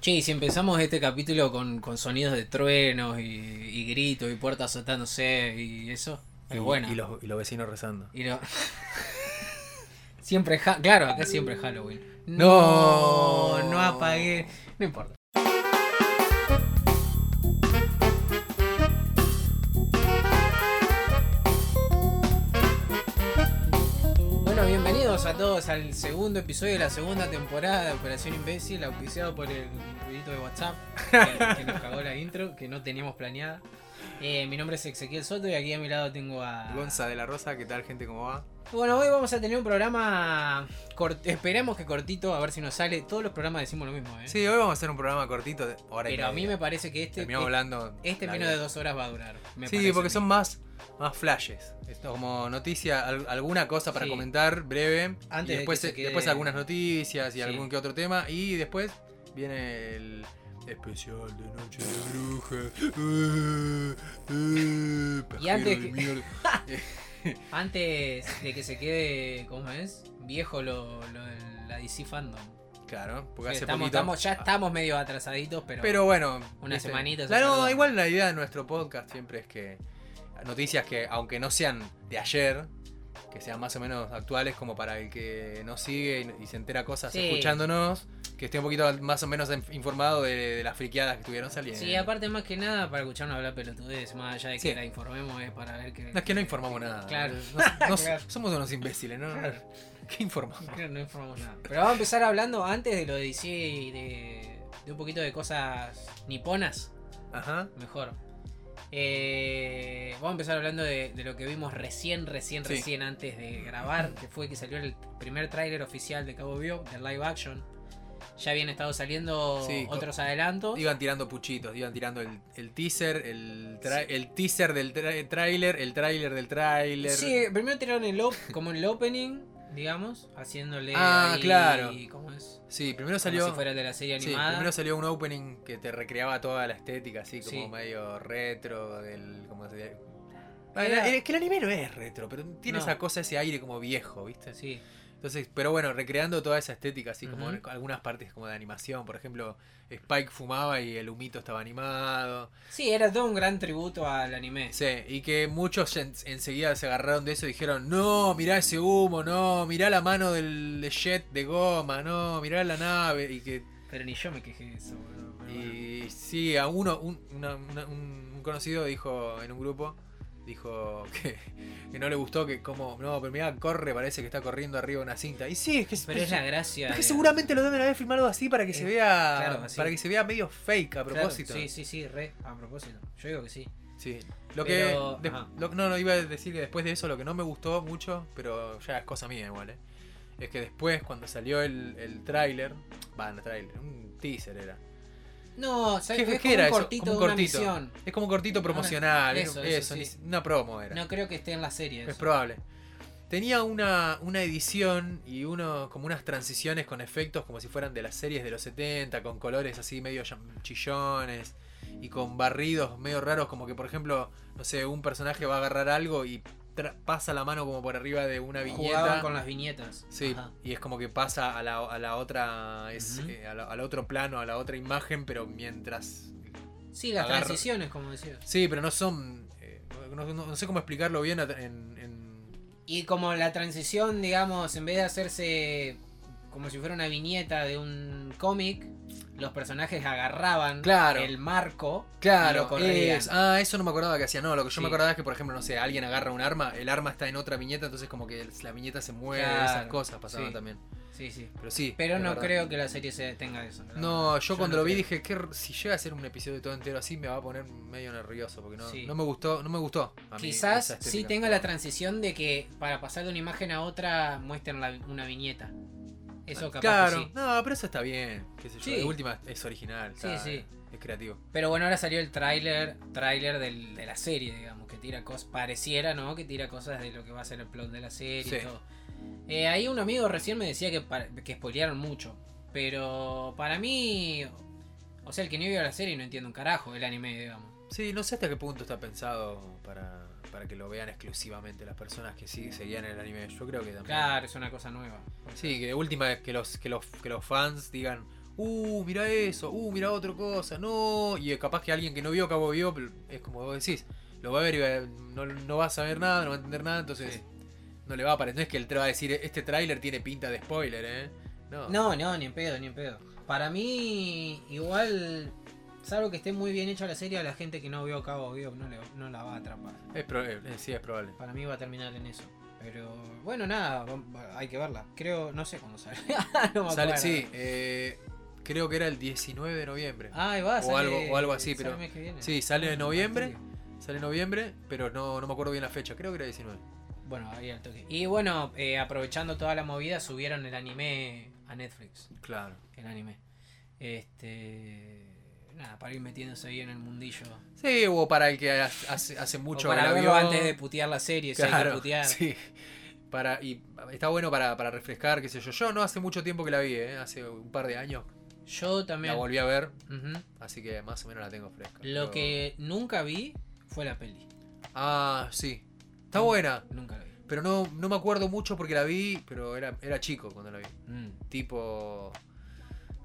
Che, y si empezamos este capítulo con, con sonidos de truenos y, y gritos y puertas azotándose y eso, es y, bueno. Y los, y los vecinos rezando. Y lo- siempre, ha- claro, acá siempre es Halloween. No. no apagué. No importa. A todos al segundo episodio de la segunda temporada de Operación Imbécil, auspiciado por el ruidito de WhatsApp que, que nos cagó la intro, que no teníamos planeada. Eh, mi nombre es Ezequiel Soto y aquí a mi lado tengo a Gonza de la Rosa, ¿qué tal gente? ¿Cómo va? Bueno, hoy vamos a tener un programa. cort- Esperemos que cortito, a ver si nos sale. Todos los programas decimos lo mismo, ¿eh? Sí, hoy vamos a hacer un programa cortito, de hora y Pero a mí me parece que este. Terminamos este, hablando. este menos vida. de dos horas va a durar. me Sí, porque son más, más flashes. Esto como noticia, al- alguna cosa para Sí. comentar breve. Antes y de después, que se quede- después algunas noticias y Sí. algún que otro tema. Y después viene el especial de Noche de Brujas. Eh, pajero antes de que-. Antes de que se quede, ¿cómo es? Viejo lo, lo la DC Fandom. Claro, porque Que hace estamos, poquito. estamos- ya estamos medio atrasaditos, pero. Pero bueno, Una viste, semanita se Claro, perdona. igual la idea de nuestro podcast siempre es que noticias que, aunque no sean de ayer, que sean más o menos actuales, como para el que nos sigue y, y se entera cosas Sí. escuchándonos, que esté un poquito más o menos en- informado de, de las friqueadas que estuvieron saliendo. Sí, aparte más que nada para escucharnos hablar pelotudez, más allá de que Sí. la informemos es para ver que... No es que no informamos nada. Claro. No- no- Claro. Somos unos imbéciles, ¿no? Claro. ¿Qué informamos? No informamos nada. Pero vamos a empezar hablando antes de lo de DC y de, de un poquito de cosas niponas, Ajá. mejor. Eh, vamos a empezar hablando de, de lo que vimos recién, recién, Sí. recién antes de grabar, que fue que salió el primer tráiler oficial de Cabo Vivo, de live action. Ya habían estado saliendo Sí, otros adelantos. Iban tirando puchitos, iban tirando el, el teaser, el, tra- el teaser del tra- tráiler, el tráiler del tráiler. Sí, primero tiraron el como el opening, digamos, haciéndole Ah, ahí- claro. ¿cómo es? Sí, primero Como salió. si fuera de la serie sí, animada. primero salió un opening que te recreaba toda la estética, así como Sí. medio retro, del. Ah, Es que el anime no es retro, pero tiene No. esa cosa, ese aire como viejo, ¿viste? Sí. Entonces, pero bueno, recreando toda esa estética, así como algunas partes como de animación. Por ejemplo, Spike fumaba y el humito estaba animado. Sí, era todo un gran tributo al anime. Sí, y que muchos en- enseguida se agarraron de eso y dijeron, no, mirá ese humo, no, mirá la mano del jet de goma, no, mirá la nave. Y que Pero ni yo me quejé de eso, boludo. bueno. Y sí, a uno, un, una- una- un- un conocido dijo en un grupo, dijo que, que no le gustó, que como, no, pero mira, corre, parece que está corriendo arriba de una cinta. Y sí, es que, Pero es la gracia. es que seguramente lo deben haber filmado así para que se vea, claro, así. para que se vea medio fake a Claro, propósito. sí, sí, sí, re, a propósito. Yo digo que sí. Sí. Lo Pero, que. de- lo- no, no, iba a decir que después de eso lo que no me gustó mucho, pero ya es cosa mía igual, ¿eh? Es que después, cuando salió el, el tráiler, va, no tráiler, un teaser era. No, ¿sabes? ¿Qué, es qué como era un eso? cortito Como un de una cortito. misión. Es como un cortito promocional. eso, Eso, eso, ni- sí. una promo era. No creo que esté en la serie. es eso. probable. Tenía una, una edición y uno como unas transiciones con efectos como si fueran de las series de los 70, con colores así medio chillones y con barridos medio raros, como que por ejemplo, no sé, un personaje va a agarrar algo y pasa la mano como por arriba de una Jugaban viñeta. con las viñetas. Sí, Ajá. y es como que pasa a la, a la otra, es, eh, a la- al otro plano, a la otra imagen, pero mientras Sí, las Agarra- transiciones, como decía. Sí, pero no son. eh, no, no- no sé cómo explicarlo bien en. en- Y como la transición, digamos, en vez de hacerse como si fuera una viñeta de un cómic, los personajes agarraban Claro. el marco y Claro, lo corrían. es- ah, eso no me acordaba que hacía. No, lo que yo Sí. me acordaba es que, por ejemplo, no sé, alguien agarra un arma, el arma está en otra viñeta, entonces como que la viñeta se mueve, Claro, esas cosas pasaban sí. también. Sí, sí. Pero sí. Pero no verdad. creo que la serie se tenga eso. No, yo cuando no lo vi creo. dije que si llega a ser un episodio todo entero así me va a poner medio nervioso porque no, Sí. no me gustó, no me gustó. a mí Quizás sí tenga la transición de que para pasar de una imagen a otra muestren la- una viñeta. Eso capaz Claro, que sí. no, pero eso está bien. Qué sé yo, Sí. de última es original. Sí, está- sí. Es creativo. Pero bueno, ahora salió el tráiler tráiler del- de la serie, digamos, que tira cosas, pareciera, ¿no? Que tira cosas de lo que va a ser el plot de la serie Sí. y todo. Eh, ahí un amigo recién me decía que, que spoilearon mucho. Pero para mí, o sea, el que no vio la serie no entiende un carajo el anime, digamos. Sí, no sé hasta qué punto está pensado para, para que lo vean exclusivamente las personas que sí seguían el anime. Yo creo que también. Claro, es una cosa nueva. Sí, que de última que los, que los, que los fans digan, uh, mira eso, uh, mira otra cosa, no. Y capaz que alguien que no vio Cabo Vivo es como vos decís, lo va a ver y va- no, no va a saber nada, no va a entender nada, entonces Sí. no le va a parecer. No es que él te va a decir, este tráiler tiene pinta de spoiler, ¿eh? No. No, no, ni en pedo, ni en pedo. Para mí, igual, salvo que esté muy bien hecha la serie, a la gente que no vio Cabo Vivo no, le, no la va a atrapar. Es probable, sí, es probable. Para mí va a terminar en eso. Pero bueno, nada, hay que verla. Creo, no sé cuándo sale. no me Sale, sí, eh, creo que era el 19 de noviembre. Ah, ahí va, o sale- algo- o algo así, pero-. Sí, sale en Ah, noviembre. al toque. Sale en noviembre, pero no, no me acuerdo bien la fecha, creo que era 19. Bueno, ahí al toque. Y bueno, eh, aprovechando toda la movida, subieron el anime a Netflix. Claro. El anime. Este. Nada, para ir metiéndose ahí en el mundillo. Sí, o para el que hace, hace O mucho para que la verlo vio. antes de putear la serie, si hay que Claro, putear. sí. Para, y está bueno para, para refrescar, qué sé yo. Yo no hace mucho tiempo que la vi, ¿eh? hace un par de años. Yo también. La volví a ver, así que más o menos la tengo fresca. Lo pero- que nunca vi fue la peli. Ah, sí. Está buena, Nunca la vi. pero no, no me acuerdo mucho porque la vi, pero era, era chico cuando la vi. Mm. Tipo,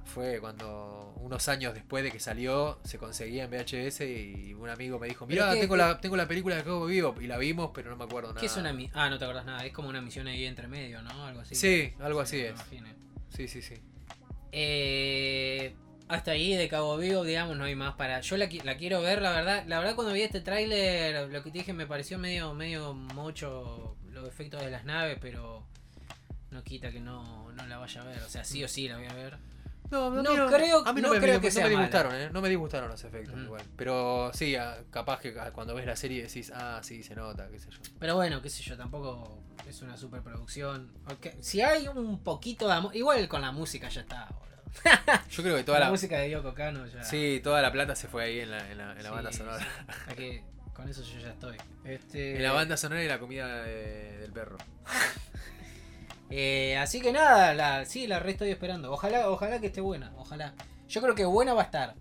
fue cuando unos años después de que salió, se conseguía en VHS y un amigo me dijo, mira, tengo la, tengo la película de Cabo Vivo y la vimos, pero no me acuerdo nada. ¿Qué es una Ah, no te acordás nada. Es como una misión ahí entre medio, ¿no? Algo así. Sí, algo así es. Sí, sí, sí. Eh, hasta ahí de Cabo Vivo, digamos, no hay más para. Yo la, la quiero ver, la verdad. La verdad, cuando vi este tráiler, lo que te dije me pareció medio, medio mucho los efectos de las naves, pero no quita que no, no la vaya a ver. O sea, sí o sí la voy a ver. No, creo- a mí no me, creo que me disgustaron, ¿eh? No me disgustaron los efectos igual. Pero sí, ah, capaz que ah, cuando ves la serie decís, ah, sí, se nota, qué sé yo. Pero bueno, qué sé yo, tampoco es una superproducción. Ok, Si hay un poquito de amor, igual con la música ya está, boludo. Yo creo que toda la, la, música de Yoko Kano ya. sí, toda la plata se fue ahí en la, en la, en la Sí, banda sonora. sí. Hay que- con eso yo ya estoy. Este, En la banda sonora y la comida de- del perro. Eh, así que nada, la, sí, la re estoy esperando. Ojalá, ojalá que esté buena. Ojalá. Yo creo que buena va a estar.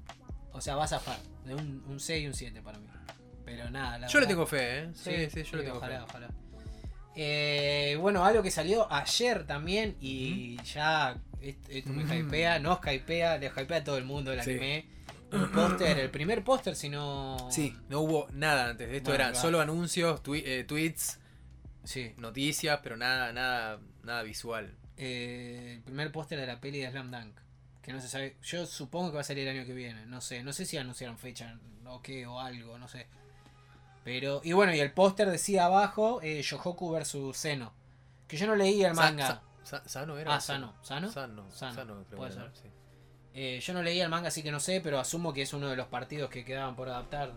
O sea, va a zafar. De un, un 6 y un 7 para mí. Pero nada, la Yo le tengo fe, ¿eh? Sí, sí, yo le tengo ojalá, fe. ojalá. Eh, bueno, algo que salió ayer también y ya est- esto me Ujú. hypea, nos hypea, le hypea a todo el mundo el Sí. anime. Un póster, el primer póster, si no. Sí, no hubo nada antes de esto, Bueno, claro. solo anuncios, twi- eh, tweets, Sí. noticias, pero nada, nada, nada visual. Eh, el primer póster de la peli de Slam Dunk. Que no se sabe. Yo supongo que va a salir el año que viene. No sé. No sé si anunciaron fecha o qué o algo. No sé. Pero. Y bueno, y el póster decía abajo eh, Yohoku versus Seno. Que yo no leí el manga. sa- sa- ¿Sano era? Ah, Sano. ¿Sano? Sano, Sano, Sano, creo puede ser. sí. Eh, yo no leí el manga, así que no sé. Pero asumo que es uno de los partidos que quedaban por adaptar.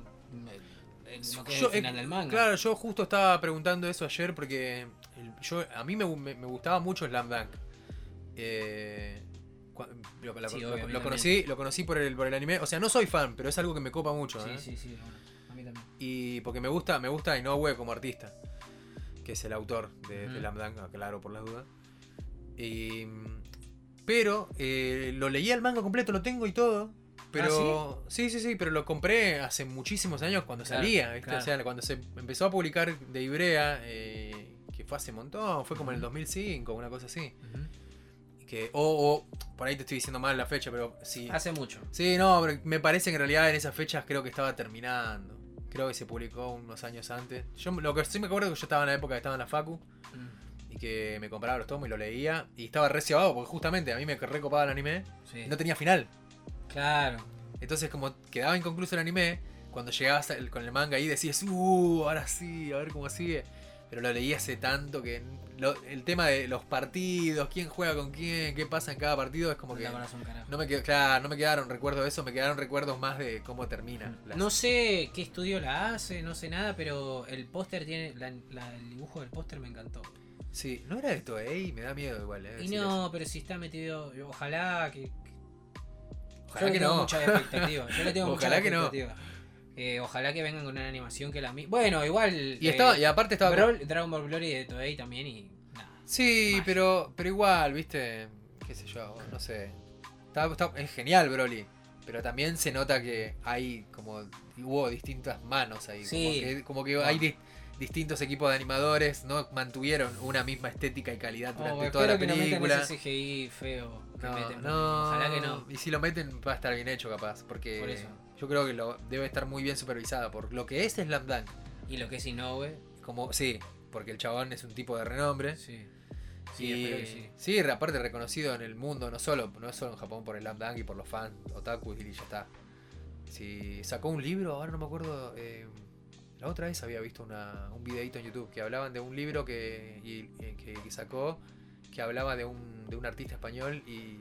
Yo, el final eh, del manga. Claro, yo justo estaba preguntando eso ayer porque el- yo, a mí me, me- me gustaba mucho Slam Dunk. Eh, lo, Sí, obvio, conocí, lo conocí por el, por el anime. O sea, no soy fan, pero es algo que me copa mucho. Sí, ¿eh? sí, sí. bueno, a mí también. Y porque me gusta, me gusta Inoue como artista, que es el autor de, de Ujú. Slam Dunk, aclaro por las dudas. Y, pero eh, lo leí el manga completo, lo tengo y todo. Pero sí? sí, sí, pero lo compré hace muchísimos años cuando Claro, salía, ¿viste? claro. O sea, cuando se empezó a publicar de Ibrea, eh, que fue hace un montón, fue como en el 2005, una cosa así. Que, o, o, por ahí te estoy diciendo mal la fecha, pero sí. Hace mucho. Sí, no, pero me parece que en realidad en esas fechas creo que estaba terminando. Creo que se publicó unos años antes. Yo lo que sí me acuerdo es que yo estaba en la época que estaba en la Facu Mm, y que me compraba los tomos y lo leía. Y estaba re porque justamente a mí me recopaba el anime Sí. y no tenía final. Claro. Entonces como quedaba inconcluso el anime, cuando llegabas con el manga ahí decías, uh, ahora sí, a ver cómo sigue. Pero lo leí hace tanto que lo- el tema de los partidos, quién juega con quién, qué pasa en cada partido, es como que... No me, claro, no me quedaron recuerdos de eso, me quedaron recuerdos más de cómo termina. la No sé qué estudio la hace, no sé nada, pero el póster tiene. la- la- el dibujo del póster me encantó. Sí, no era de Toei, me da miedo igual, eh. Y no, pero si está metido. Ojalá que. Ojalá yo que tengo no. mucha expectativa. Yo le tengo Ojalá mucha que no. Eh, ojalá que vengan con una animación que la mi- Bueno, igual. Y estaba, y aparte estaba. Brawl- Dragon Ball Glory de Toei también y. Nada. Sí, pero, pero igual, viste, qué sé yo, no sé. Está- está- es genial Broly, pero también se nota que hay como hubo distintas manos ahí, Sí. como que, como que No. hay di- distintos equipos de animadores no mantuvieron una misma estética y calidad Oh, durante toda la que no película. CGI feo que No, meten. no, Ojalá que no. Y si lo meten va a estar bien hecho capaz, porque Por eso. yo creo que lo debe estar muy bien supervisada por lo que es Slam Dunk. Y lo que es Inoue, Como, sí, porque el chabón es un tipo de renombre. sí. Sí, y, sí. sí, aparte reconocido en el mundo, no solo, no solo en Japón por el Slam Dunk y por los fans otaku y ya está. Si sacó un libro, ahora no me acuerdo. eh, la otra vez había visto una, un videito en YouTube que hablaban de un libro que, y- eh, que, que sacó que hablaba de un, de un artista español y.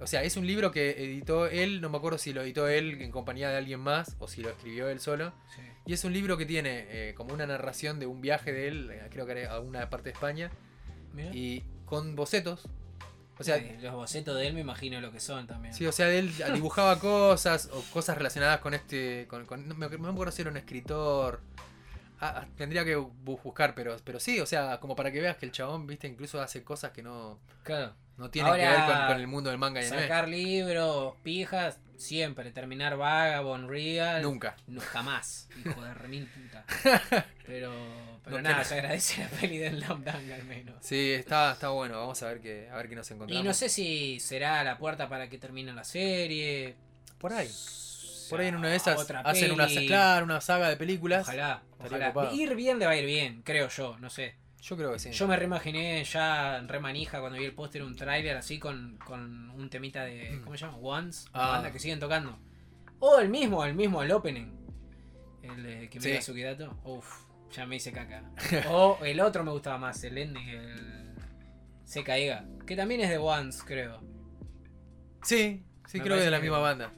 O sea, es un libro que editó él, no me acuerdo si lo editó él en compañía de alguien más o si lo escribió él solo. sí. Y es un libro que tiene eh, como una narración de un viaje de él, eh, creo que era a una parte de España, Mira. y con bocetos. O sea, Sí, los bocetos de él me imagino lo que son también. Sí, o sea, él dibujaba cosas o cosas relacionadas con este. Con, con- no me acuerdo si era un escritor. Ah, ah, tendría que bu- buscar, pero, pero sí, o sea, como para que veas que el chabón, viste, incluso hace cosas que no, Claro. no tienen que Ahora, ver con, con el mundo del manga y anime. Sacar libros, pijas, siempre. Terminar Vagabond, Real. Nunca. No, jamás. Hijo de remil puta. Pero, pero No nada, se agradece la peli del Dang al menos. Sí, está, está bueno, vamos a ver qué, a ver qué nos encontramos. Y no sé si será la puerta para que termine la serie. Por ahí. Por ahí en una de esas hacen una, claro, una saga de películas. Ojalá, ojalá. Ir bien le va a ir bien, creo yo, no sé. Yo creo que sí. Yo me reimaginé ya re manija cuando vi el póster un tráiler así con, con un temita de. Mm. ¿Cómo se llama? Once, Ah. banda que siguen tocando. O el mismo, el mismo, el opening. El de que Sí. mira Sukidato. Uff, ya me hice caca. o el otro me gustaba más, el ending, el. Seca Ega. Que también es de Once, creo. Sí, sí, Me creo que de la misma banda.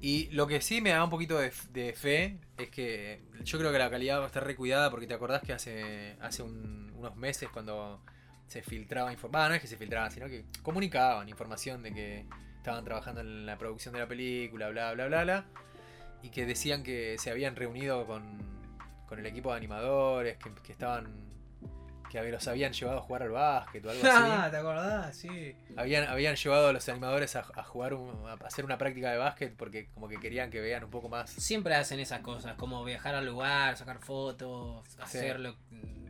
Y lo que sí me da un poquito de, de fe es que yo creo que la calidad va a estar recuidada porque te acordás que hace, hace un- unos meses cuando se filtraba información, no es que se filtraban, sino que comunicaban información de que estaban trabajando en la producción de la película, bla, bla, bla, bla, y que decían que se habían reunido con, con el equipo de animadores, que estaban... que los habían llevado a jugar al básquet o algo así. Ah, ¿te acordás? Sí. Habían, habían llevado a los animadores a, a jugar, un- a hacer una práctica de básquet porque como que querían que vean un poco más. Siempre hacen esas cosas, como viajar al lugar, sacar fotos, hacerlo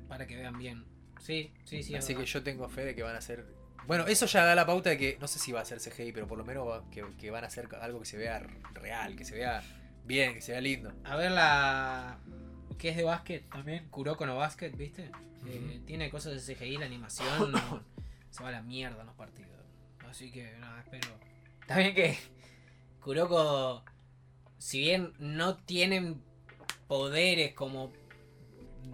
para que vean bien. Sí, sí, sí. Así que yo tengo fe de que van a ser... Bueno, eso ya da la pauta de que no sé si va a ser CGI, pero por lo menos va- que, que van a ser algo que se vea real, que se vea bien, que se vea lindo. A ver la. Que es de básquet también, Kuroko no Basket, ¿viste? Eh, tiene cosas de CGI, la animación no- se va a la mierda en los partidos. Así que nada, espero. También que Kuroko, si bien no tienen poderes como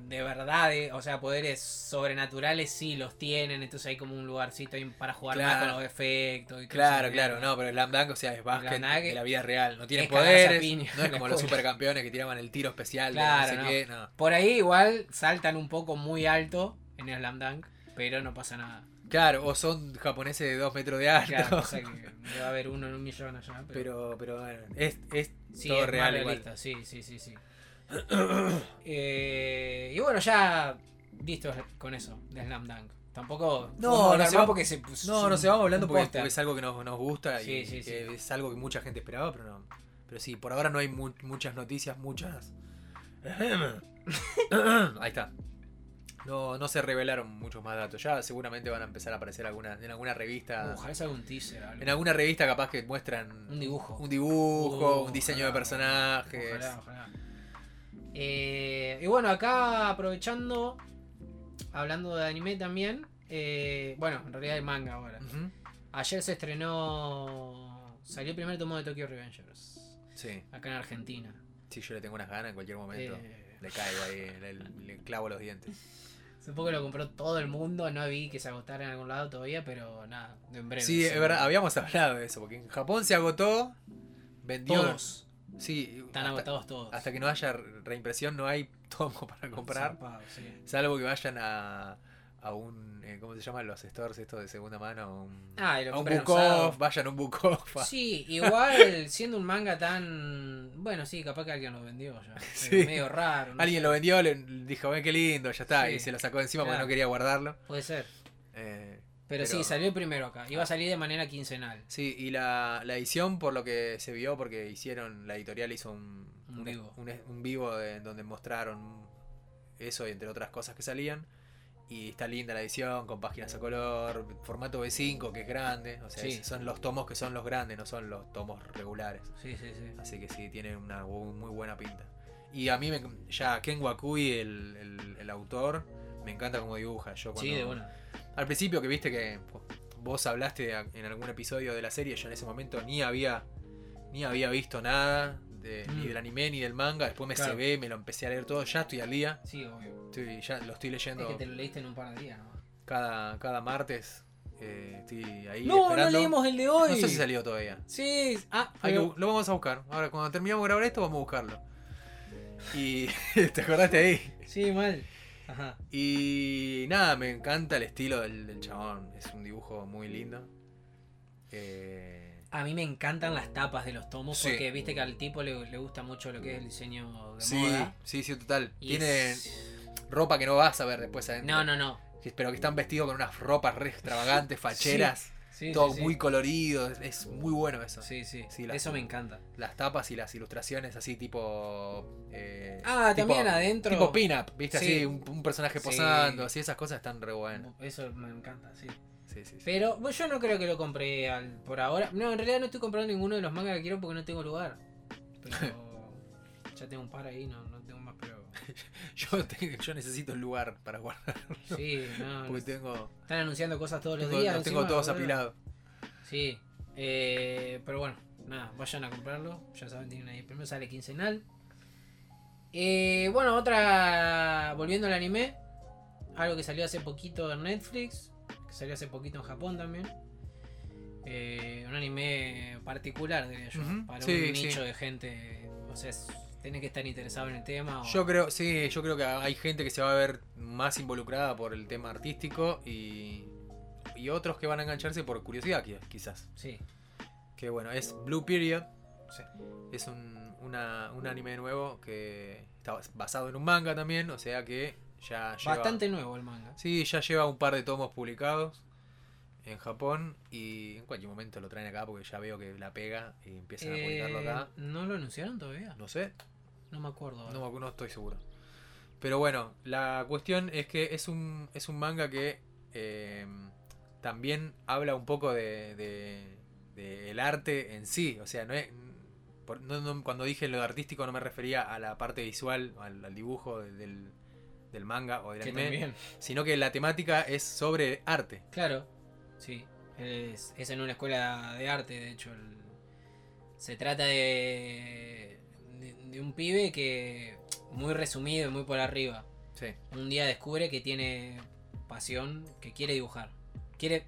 de verdad, eh, o sea, poderes sobrenaturales sí los tienen, entonces hay como un lugarcito ahí para jugar más con los efectos. Y Claro, claro, no, pero el Dunk, o sea, es básquet de la vida real. No tiene poderes, piña no es como los supercampeones que tiraban el tiro especial de Claro, no sé no. qué, no. Por ahí igual saltan un poco muy alto en el Slam Dunk, pero no pasa nada. Claro, o son japoneses de dos metros de alto. Claro, o sea que debe haber uno en un millón allá. Pero, Pero, pero bueno, es, es sí, todo es real más igual. realista, sí, sí, sí, sí. Eh, y bueno, ya listo con eso, de Slam Dunk. Tampoco. No, no se va- porque se puso No, no se vamos hablando porque, porque es algo que nos, nos gusta y Sí, sí. es algo que mucha gente esperaba, pero no. Pero sí, por ahora no hay mu- muchas noticias, muchas. Ahí está. No, no se revelaron muchos más datos. Ya seguramente van a empezar a aparecer alguna, en alguna revista. Ojalá salga un teaser. algo. En alguna revista capaz que muestran Un dibujo. un dibujo, Uh, un diseño ojalá, de personajes. Ojalá, ojalá. Eh, y bueno, acá aprovechando, hablando de anime también. eh, bueno, en realidad hay manga ahora. Ayer se estrenó. Salió el primer tomo de Tokyo Revengers. Sí, Acá en Argentina. sí, yo le tengo unas ganas en cualquier momento. Eh, Le caigo ahí, le, le clavo los dientes. supongo que lo compró todo el mundo. No vi que se agotara en algún lado todavía, pero nada, en breve. Sí, es verdad, habíamos hablado de eso, porque en Japón se agotó, vendió. Todos. Sí, Están hasta, agotados todos. hasta que no haya reimpresión no hay tomo para comprar, sí. salvo que vayan a, a un, eh, ¿cómo se llaman los stores estos de segunda mano? Un, Ah, y lo a un compran book usado. off, vayan a un book off. a- Sí, igual siendo un manga tan. Bueno, sí, capaz que alguien lo vendió ya. Sí. Medio raro. no Alguien sé. lo vendió, le dijo, ven qué lindo, ya está, Sí. y se lo sacó encima porque no quería guardarlo. Puede ser. Eh, Pero, sí, salió primero acá. Iba a salir de manera quincenal. sí, y la, la edición, por lo que se vio, porque hicieron, la editorial hizo un, Un un, vivo. un- un vivo de- donde mostraron eso y entre otras cosas que salían. Y está linda la edición, con páginas a color, formato B5 que es grande. O sea, Sí. son los tomos que son los grandes, no son los tomos regulares. Sí, sí, sí. Así que sí, tiene una muy buena pinta. Y a mí, me, ya Ken Wakui, el, el- el autor, me encanta cómo dibuja. Yo Sí, de bueno. Al principio que viste que vos hablaste en algún episodio de la serie, yo en ese momento ni había ni había visto nada de- Mm. ni del anime ni del manga. Después me Claro. cebé, me lo empecé a leer todo. Ya estoy al día. Sí, obvio. Estoy- ya lo estoy Es leyendo que te lo leíste en un par de días, ¿no? cada, cada martes. eh, estoy ahí No, no esperando. leímos el de hoy. No sé si salió todavía. Sí, ah, que pero- lo vamos a buscar. Ahora, cuando terminamos de grabar esto, vamos a buscarlo. Y te acordaste ahí. Sí, mal. Ajá. Y nada, me encanta el estilo del, del chabón. Es un dibujo muy lindo. Eh, A mí me encantan las tapas de los tomos Sí. porque viste que al tipo le, le gusta mucho lo que es el diseño de sí, moda. sí, sí, total. Y Tiene es- ropa que no vas a ver después adentro. No, no, no. Pero que están vestidos con unas ropas re extravagantes, facheras. Sí, todo sí, sí. muy colorido. Es, muy bueno eso. Sí, sí. Eso me encanta. Las tapas y las ilustraciones así tipo... eh, Ah, tipo- también adentro. Tipo pin-up, ¿viste? Sí. Así, un, un personaje posando, así, esas cosas están re buenas. Eso me encanta, sí. Pero bueno, yo no creo que lo compré al- por ahora. No, en realidad no estoy comprando ninguno de los mangas que quiero porque no tengo lugar. Pero ya tengo un par ahí, no, Yo, necesito un lugar para guardar. Sí, no. Porque tengo, Están anunciando cosas todos los tengo, días. los tengo todos apilados. Sí. eh, pero bueno, nada, vayan a comprarlo. Ya saben, tienen ahí. Primero sale quincenal. Eh, bueno, otra. Volviendo al anime. Algo que salió hace poquito en Netflix. Que salió hace poquito en Japón también. Eh, un anime particular, diría yo. Para sí, un sí. nicho de gente. O sea, es- tenés que estar interesado en el tema. o- Yo creo, sí, yo creo que hay gente que se va a ver más involucrada por el tema artístico y, y otros que van a engancharse por curiosidad, qui- quizás. Sí. Que bueno, es Blue Period. Sí. Es un, una- un anime nuevo que está basado en un manga también, o sea que ya lleva... Bastante nuevo el manga. Sí, ya lleva un par de tomos publicados en Japón y en cualquier momento lo traen acá porque ya veo que la pega y empiezan a publicarlo Eh, acá. ¿No lo anunciaron todavía? No sé, No me acuerdo. ahora. no, no estoy seguro. Pero bueno, la cuestión es que es un, es un manga que eh, también habla un poco de, de- de el arte en sí. O sea, no es, por- no- no- cuando dije lo de artístico no me refería a la parte visual, al, al dibujo de- del, del manga o del Que anime, también. sino que la temática es sobre arte. Claro, sí. Es, es en una escuela de arte, de hecho. el- se trata de, de, de un pibe que, muy resumido y muy por arriba, Sí. un día descubre que tiene pasión, que quiere dibujar. Quiere...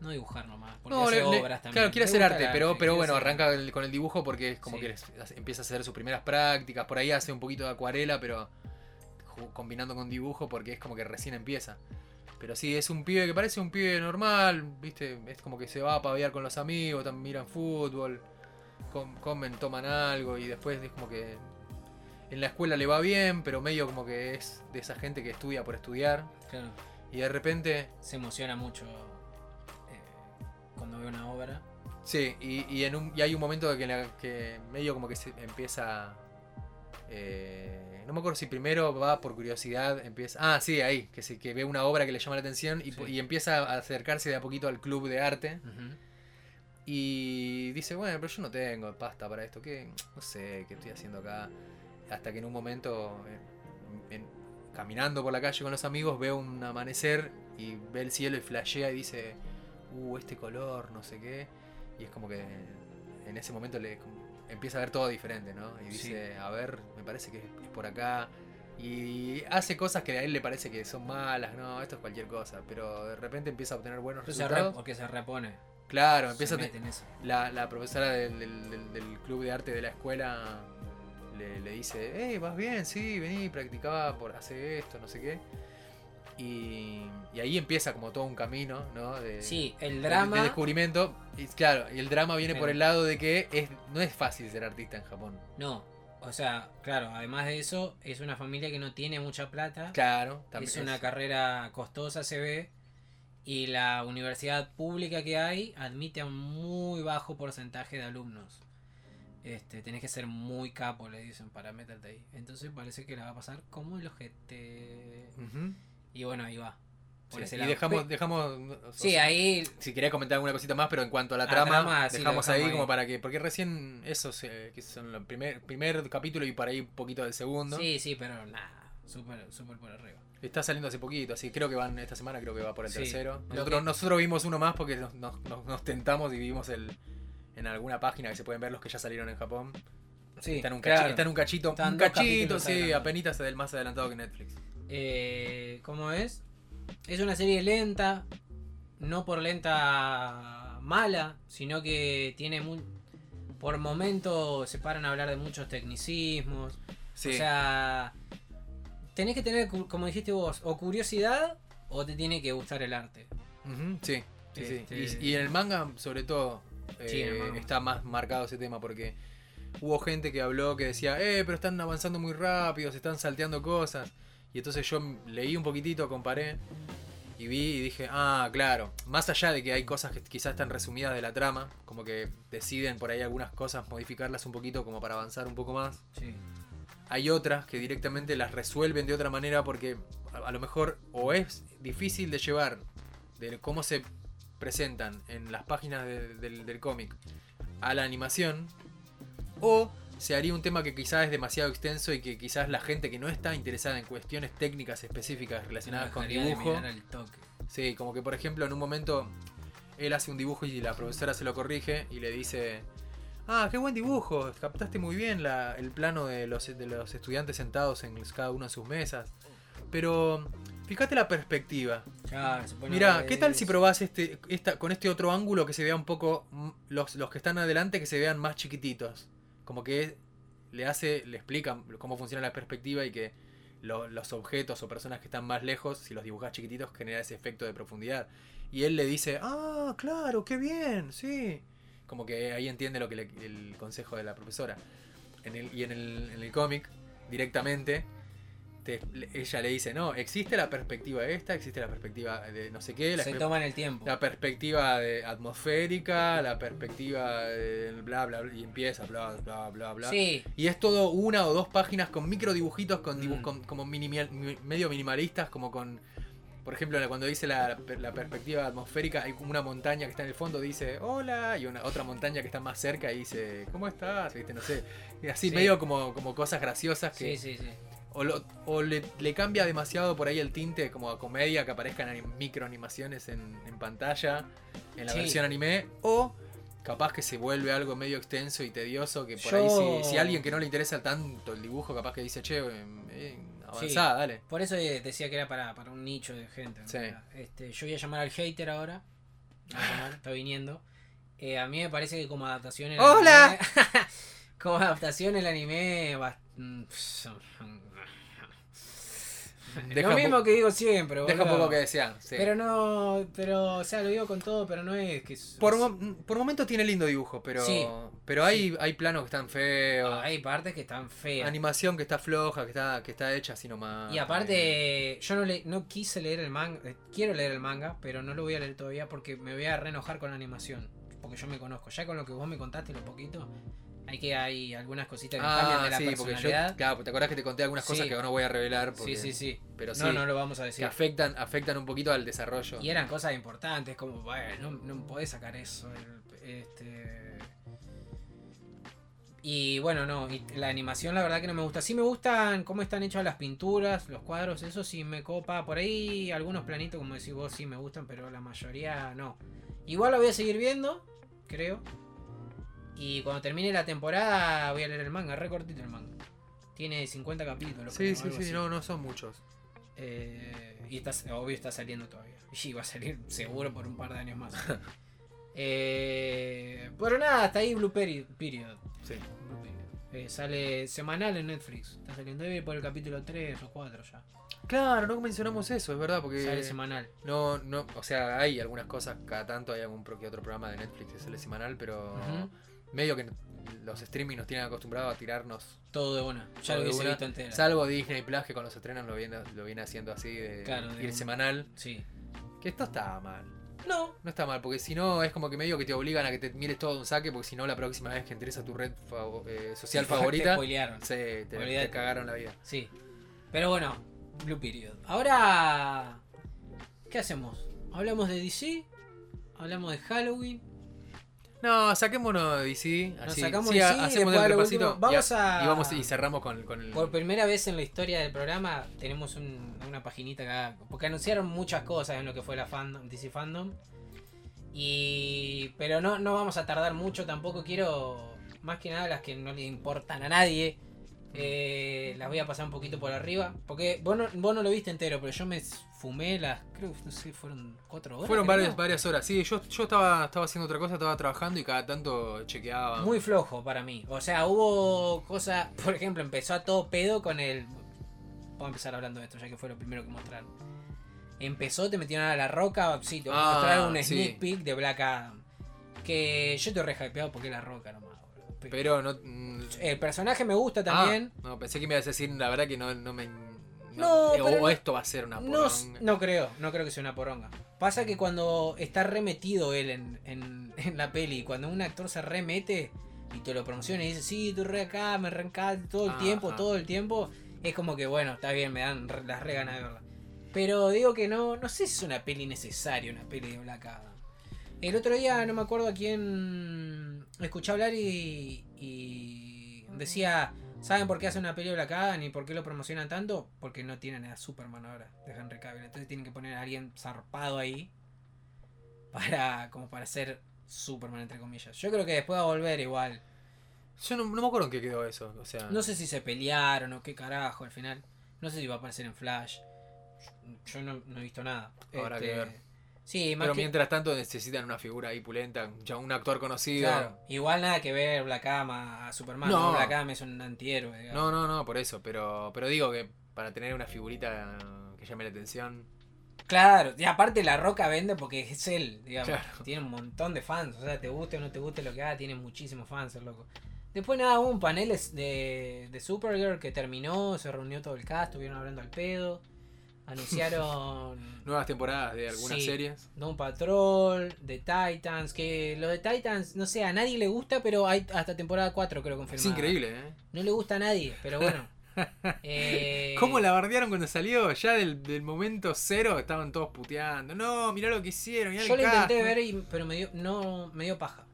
No dibujar nomás, porque No, hace le- obras también. claro, quiere hacer arte, pero, pero bueno, arranca el- con el dibujo porque es como Sí. que empieza a hacer sus primeras prácticas, por ahí hace un poquito de acuarela, pero combinando con dibujo porque es como que recién empieza. Pero sí, es un pibe que parece un pibe normal, ¿viste? Es como que se va a paviar con los amigos, miran fútbol, com- comen, toman algo y después es como que en la escuela le va bien, pero medio como que es de esa gente que estudia por estudiar Claro, y de repente se emociona mucho eh, cuando ve una obra. Sí, y, y en un, y hay un momento que, la- que medio como que se empieza. eh, no me acuerdo si primero va por curiosidad, empieza. Ah, sí, ahí, que, se, que ve una obra que le llama la atención y, Sí. y empieza a acercarse de a poquito al club de arte. Y dice, bueno, pero yo no tengo pasta para esto, ¿qué? No sé, ¿qué estoy haciendo acá? Hasta que en un momento, en- caminando por la calle con los amigos, ve un amanecer y ve el cielo y flashea y dice, uh, este color, no sé qué. Y es como que en ese momento le empieza a ver todo diferente, ¿no? Y Sí. dice, a ver, me parece que es por acá. Y hace cosas que a él le parece que son malas, no, esto es cualquier cosa. Pero de repente empieza a obtener buenos resultados. porque se repone. Claro, empieza a te- la, la profesora del, del- del- del club de arte de la escuela le, le dice, hey, vas bien, sí, vení, practicaba por hacer esto, no sé qué. Y, y ahí empieza como todo un camino, ¿no? De, Sí, el drama. De, descubrimiento. Y claro, y el drama viene por el lado de que es, no es fácil ser artista en Japón. No, o sea, claro, además de eso, es una familia que no tiene mucha plata. Claro, también es una carrera costosa, se ve. Y la universidad pública que hay admite a un muy bajo porcentaje de alumnos. Este, tenés que ser muy capo, le dicen, para meterte ahí. Entonces parece que la va a pasar como el ojete. Ujú. Y bueno, ahí va. Por Sí, ese y lado. dejamos, dejamos Sí, sea, ahí si querés comentar alguna cosita más, pero en cuanto a la A trama, sí, dejamos ahí, ahí. como para que, porque recién esos eh, que son el primer, primer capítulo y por ahí un poquito del segundo, Sí, sí, pero nada, súper, súper por arriba. Está saliendo hace poquito, así creo que van esta semana, creo que va por el Sí, tercero. Nosotros, que- nosotros vimos uno más porque nos, nos- nos- nos tentamos y vimos el en alguna página que se pueden ver los que ya salieron en Japón. Sí, está, en un claro. cachito, un Están un cachito, sí, apenitas del más adelantado que Netflix. Eh, ¿Cómo es? Es una serie lenta, no por lenta mala, sino que tiene muy... Por momentos se paran a hablar de muchos tecnicismos. Sí. O sea, tenés que tener, como dijiste vos, o curiosidad o te tiene que gustar el arte. Sí, sí, sí. Este- Y, y en el manga, sobre todo, Sí, eh, manga. está más marcado ese tema porque hubo gente que habló que decía, eh, pero están avanzando muy rápido, se están salteando cosas. Y entonces yo leí un poquitito, comparé y vi y dije, ah, claro, más allá de que hay cosas que quizás están resumidas de la trama, como que deciden por ahí algunas cosas modificarlas un poquito como para avanzar un poco más. Sí. Hay otras que directamente las resuelven de otra manera porque a, lo mejor o es difícil de llevar de cómo se presentan en las páginas de- del, del cómic a la animación o se haría un tema que quizás es demasiado extenso y que quizás la gente que no está interesada en cuestiones técnicas específicas relacionadas con Dejaría de dibujo al toque. Sí, como que por ejemplo en un momento él hace un dibujo y la profesora se lo corrige y le dice, ah, qué buen dibujo, captaste muy bien la- el plano de los, de los estudiantes sentados en cada uno de sus mesas. Pero fíjate la perspectiva. Claro, se pone a Mira, ¿qué tal si probás este, esta, con este otro ángulo que se vea un poco, los, los que están adelante que se vean más chiquititos? Como que le hace, le explica cómo funciona la perspectiva y que lo- los objetos o personas que están más lejos, si los dibujas chiquititos, genera ese efecto de profundidad. Y él le dice, ah, claro, qué bien, sí. Como que ahí entiende lo que le- el consejo de la profesora. En el, y en el, en el cómic, directamente, te- ella le dice, no, existe la perspectiva esta, existe la perspectiva de no sé qué, la, Se toman el tiempo. la perspectiva de atmosférica, la perspectiva de bla, bla, bla, y empieza, bla, bla, bla, bla. Sí, Y es todo una o dos páginas con micro dibujitos, con Mm. con- como minimal- mi- medio minimalistas, como con. Por ejemplo, cuando dice la, la perspectiva atmosférica, hay como una montaña que está en el fondo, dice hola, y una otra montaña que está más cerca y dice ¿cómo estás? ¿Viste? No sé. Y así Sí. medio como, como cosas graciosas que. sí, sí, sí. O, lo- o le, le cambia demasiado por ahí el tinte, como a comedia, que aparezcan anim- microanimaciones en, en pantalla, en la Sí. versión anime, o capaz que se vuelve algo medio extenso y tedioso, que por Yo- ahí si, si a alguien que no le interesa tanto el dibujo, capaz que dice, che, eh, avanzá, dale. Por eso eh, decía que era para, para un nicho de gente. Sí. Este, yo voy a llamar al hater ahora. Voy a llamar, está viniendo. Eh, a mí me parece que como adaptación el ¡Hola! anime- como adaptación el anime va- mm, Deja lo mismo que digo siempre, Deja un boludo. poco que desear. sí. Pero no, pero, o sea, lo digo con todo, pero no es que... es- por, mo- por momento tiene lindo dibujo, pero, Sí. pero hay, hay planos que están feos. Hay partes que están feas. Animación que está floja, que está, que está hecha así nomás. Y aparte, yo no, le, no quise leer el manga, eh, quiero leer el manga, pero no lo voy a leer todavía porque me voy a reenojar con la animación. Porque yo me conozco. Ya con lo que vos me contaste lo poquito, hay que hay algunas cositas que cambian Ah, de la sí, porque yo, personalidad. claro, ¿te acordás que te conté algunas cosas Sí. que no voy a revelar? Porque, sí, sí, sí. Pero sí, No, no lo vamos a que decir. afectan, afectan un poquito al desarrollo. Y eran cosas importantes, como, bueno, no, no podés sacar eso. Este... Y bueno, no, y la animación la verdad que no me gusta. Sí me gustan cómo están hechas las pinturas, los cuadros, eso sí me copa. Por ahí algunos planitos, como decís vos, sí me gustan, pero la mayoría no. Igual lo voy a seguir viendo, creo. Y cuando termine la temporada voy a leer el manga, re cortito el manga. Tiene 50 capítulos. Sí, creo, sí, sí, así. no, no son muchos. Eh, y está, obvio está saliendo todavía. Y va a salir seguro por un par de años más. eh, pero nada, hasta ahí Blue Peri- Period. Sí. Blue Period. Eh, sale semanal en Netflix. Está saliendo por el capítulo 3 o 4 ya. Claro, no mencionamos eso, es verdad, porque Sale semanal. no, no, o sea, hay algunas cosas, cada tanto hay algún que otro programa de Netflix que sale semanal, pero. Medio que los streaming nos tienen acostumbrados a tirarnos, Todo de una. Ya lo de hubiese visto entera. salvo Disney Plus que con los estrenos lo viene, lo viene haciendo así de Claro, ir semanal, Sí. que esto está mal. No, No está mal, porque si no es como que medio que te obligan a que te mires todo de un saque, porque si no la próxima vez que entres a tu red fav- eh, social Te favorita, spoilearon. sí, te, te cagaron la vida. Sí. Pero bueno, Blue Period. Ahora, ¿qué hacemos? ¿Hablamos de DC? ¿Hablamos de Halloween? No, saquémonos de DC. Nos Así, sacamos sí, DC, hacemos el repasito. último, vamos y, a- y vamos y cerramos con, con el. Por primera vez en la historia del programa tenemos un- una paginita acá. Porque anunciaron muchas cosas en lo que fue la fandom, DC Fandom. Y. Pero no, no vamos a tardar mucho tampoco. Quiero. Más que nada las que no le importan a nadie. Eh, las voy a pasar un poquito por arriba. Porque vos no, vos no lo viste entero, pero yo me fumé las. Creo que no sé, fueron cuatro horas. Fueron varias, varias horas. Sí, yo, yo estaba, estaba haciendo otra cosa, estaba trabajando y cada tanto chequeaba. Muy flojo para mí. O sea, hubo cosas. Por ejemplo, empezó a todo pedo con el. Vamos a empezar hablando de esto, ya que fue lo primero que mostraron. Empezó, te metieron a la roca. Sí, te voy a Ah, mostrar un sí. sneak peek de Black Adam. Que yo estoy re hypeado porque es la roca nomás. Pero no. mm, El personaje me gusta también. ah, no, pensé que me ibas a decir, la verdad que no, no me. No, pero o no- esto va a ser una no, poronga. no creo, no creo que sea una poronga. Pasa que cuando está remetido él en, en, en la peli, cuando un actor se remete y te lo promociona y dice, sí, tú re acá, me reencante todo el Ajá. tiempo, todo el tiempo, es como que bueno, está bien, me dan las re ganas de verla. Pero digo que no, no sé si es una peli necesaria, una peli de Black Adam. El otro día no me acuerdo a quién escuché hablar y, y decía, ¿saben por qué hace una Black Adam y por qué lo promocionan tanto? Porque no tienen a Superman ahora de Henry Cavill. Entonces tienen que poner a alguien zarpado ahí para como para ser Superman entre comillas. Yo creo que después va a volver igual. Yo no, no me acuerdo en qué quedó eso. O sea, No sé si se pelearon o qué carajo al final. No sé si va a aparecer en Flash. Yo no, no he visto nada. Habrá que ver. Sí, más pero que- mientras tanto necesitan una figura ahí pulenta, ya un actor conocido. Claro, igual nada que ver Black Adam a Superman. No. No. Black Adam es un antihéroe. digamos. No, no, no, por eso. Pero, pero digo que para tener una figurita que llame la atención. Claro, y aparte La Roca vende porque es él, digamos. Claro. Tiene un montón de fans. O sea, te guste o no te guste lo que haga, tiene muchísimos fans el loco. Después nada, hubo un panel de, de Supergirl que terminó, se reunió todo el cast, estuvieron hablando al pedo. Anunciaron Nuevas temporadas de algunas Sí. series. Doom Patrol, de Titans, que lo de Titans, no sé, a nadie le gusta, pero hay hasta temporada 4 creo confirmada. Es increíble, ¿eh? No le gusta a nadie, pero bueno. Eh, ¿Cómo la bardearon cuando salió? Ya del, del momento cero estaban todos puteando. No, mirá lo que hicieron. mirá Yo lo intenté cast". ver, y, pero me dio, no, me dio paja.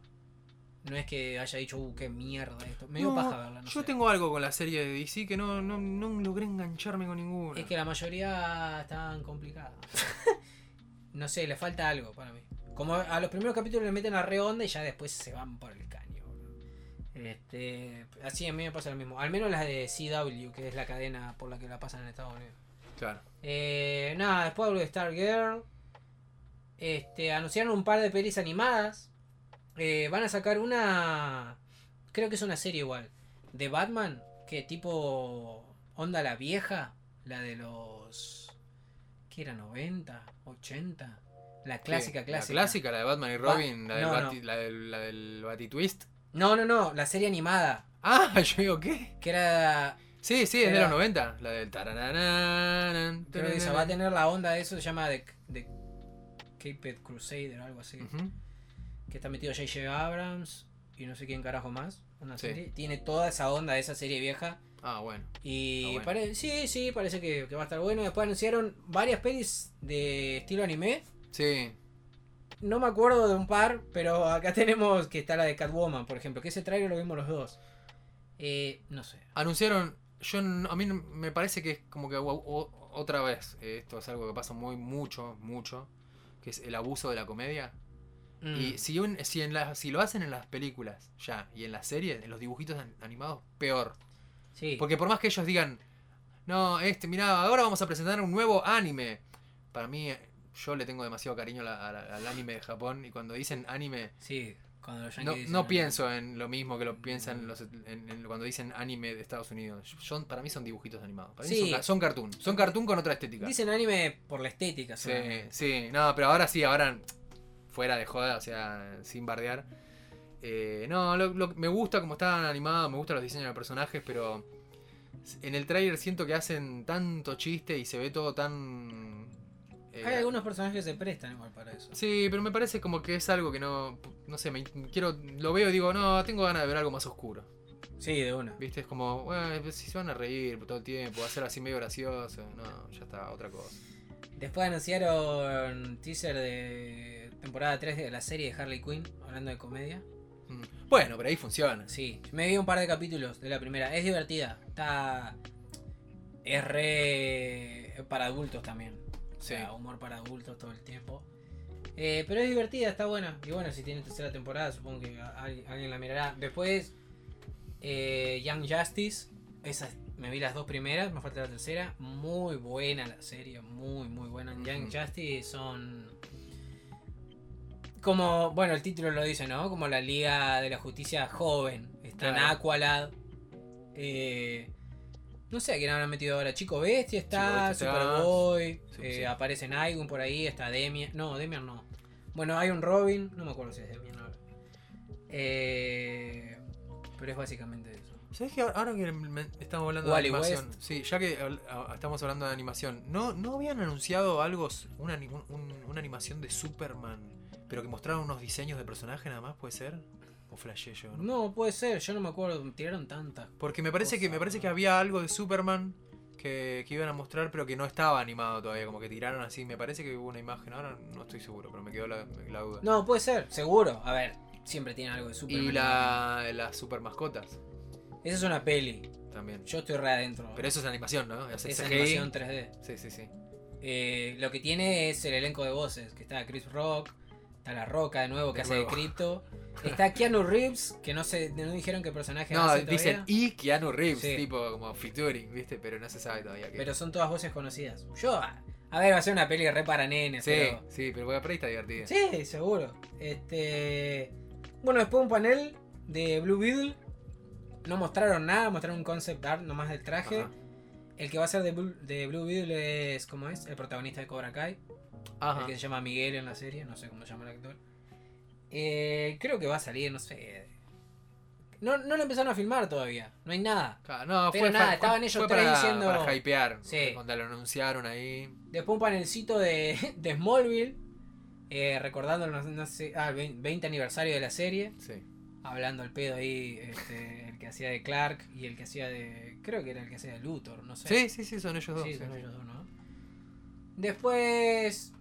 No es que haya dicho, uh, qué mierda esto. Me dio No, paja verla. No yo sé. tengo algo con la serie de DC que no, no, no logré engancharme con ninguna. Es que la mayoría están complicadas. no sé, le falta algo para mí. Como a los primeros capítulos le meten la re onda y ya después se van por el caño. Este, así a mí me pasa lo mismo. Al menos las de CW, que es la cadena por la que la pasan en Estados Unidos. Claro. Eh, nada, después hablo de Stargirl. Este, anunciaron un par de pelis animadas. Eh, van a sacar una. Creo que es una serie igual. De Batman. Que tipo. Onda la vieja. La de los. ¿Qué era? ¿90? ¿80? La clásica, clásica. La clásica, la de Batman y Robin, la, del no, Bati- no. la del, la del Batitwist. No, no, no. La serie animada. Ah, yo digo, ¿qué? Que era. Sí, sí, es de los 90. La del Creo que esa va a tener la onda de eso. Se llama The, The Caped Crusader o algo así. Ujú. Que está metido J.J. Abrams y no sé quién carajo más. Una Sí. serie. Tiene toda esa onda de esa serie vieja. Ah, bueno. Y bueno. pare- sí, sí, parece que, que va a estar bueno. Después anunciaron varias pelis de estilo anime. Sí. No me acuerdo de un par, pero acá tenemos que está la de Catwoman, por ejemplo. Que ese trailer lo vimos los dos. Eh, no sé. Anunciaron. Yo a mí me parece que es como que otra vez. eh, Esto es algo que pasa muy mucho, mucho. Que es el abuso de la comedia. Mm, Y si, un- si, en la- si lo hacen en las películas ya y en las series, en los dibujitos an- animados, peor. sí. Porque por más que ellos digan, no, este, mira, ahora vamos a presentar un nuevo anime. Para mí, eh, yo le tengo demasiado cariño a la- a la- al anime de Japón y cuando dicen anime, Sí, cuando los no, dicen no anime. pienso en lo mismo que lo piensan los, en- en- cuando dicen anime de Estados Unidos. Son, para mí son dibujitos animados. Para mí Sí. son, ca- son cartoon. Son cartoon con otra estética. Dicen anime por la estética. Sí, sí, no, pero ahora sí, ahora fuera de joda, o sea, sin bardear. Eh, no, lo- lo- me gusta cómo están animados, me gustan los diseños de personajes, pero en el trailer siento que hacen tanto chiste y se ve todo tan Eh, Hay algunos personajes que se prestan igual para eso. Sí, pero me parece como que es algo que no. No sé, me quiero. Lo veo y digo, no, tengo ganas de ver algo más oscuro. Sí, de una. ¿Viste? Es como, bueno, pues, si se van a reír todo el tiempo, va a ser así medio gracioso. No, ya está, otra cosa. Después anunciaron teaser de temporada 3 de la serie de Harley Quinn, hablando de comedia. Mm. Bueno, pero ahí funciona. Sí, me vi un par de capítulos de la primera. Es divertida. Está. Es re. para adultos también. O sea, humor para adultos todo el tiempo. Eh, pero es divertida, está buena. Y bueno, si tiene tercera temporada, supongo que alguien, la mirará. Después, eh, Young Justice. Esas, me vi las dos primeras, me falta la tercera. Muy buena la serie, muy, muy buena. Young. Justice son. Como, bueno, el título lo dice, ¿no? Como la Liga de la Justicia joven. Está en Claro. Aqualad. Eh, no sé a quién habrán metido ahora. Chico Bestia está, Bestia. Superboy. Sí, eh, sí. Aparece por ahí. Está Demian. No, Demian no. Bueno, hay un Robin. No me acuerdo si es Demian ahora. Eh, pero es básicamente eso. ¿Sabes que ahora que estamos hablando Wally de animación? Sí, ya que estamos hablando de animación, ¿no, ¿no habían anunciado algo, una, un- una animación de Superman, pero que mostraron unos diseños de personaje nada más, puede ser? ¿O flashé yo? no? No, puede ser. Yo no me acuerdo. Tiraron tantas. Porque me parece que me parece que había algo de Superman que, que iban a mostrar, pero que no estaba animado todavía, como que tiraron así. Me parece que hubo una imagen, ahora no estoy seguro, pero me quedó la, la duda. No, puede ser. Seguro. A ver. Siempre tiene algo de Superman. y la, las super mascotas Esa es una peli. también. Yo estoy re adentro. Pero eso es animación, ¿no? Es, animación 3D. Sí, sí, sí. Eh, lo que tiene es el elenco de voces, que está Chris Rock, está La Roca de nuevo, que De hace nuevo. de Crypto, está Keanu Reeves, que no sé, no dijeron qué personaje No, hace dicen todavía, y Keanu Reeves, Sí. tipo como featuring, ¿viste? Pero no se sabe todavía qué. pero son todas voces conocidas. Yo, a a ver, va a ser una peli re para nenes, sí, pero... sí, pero por ahí está divertida. Sí, seguro. Este... Bueno, después un panel de Blue Beetle. No mostraron nada, mostraron un concept art nomás del traje. Ajá. El que va a ser de Blue, de Blue Beetle es, ¿cómo es? El protagonista de Cobra Kai. Ajá. El que se llama Miguel en la serie, no sé cómo se llama el actor. Eh, creo que va a salir, no sé. No, no lo empezaron a filmar todavía, no hay nada. Claro, No, Pero fue, nada, fue- estaban ellos fue tres para, diciendo- para hypear. Sí. Cuando lo anunciaron ahí. Después un panelcito de, de Smallville, eh, recordando no, no sé, ah, el 20 20 aniversario de la serie. Sí. Hablando al pedo ahí, este, el que hacía de Clark y el que hacía de. Creo que era el que hacía de Luthor, no sé. Sí, sí, sí, son ellos dos. Sí, son ellos dos, ¿no? Después.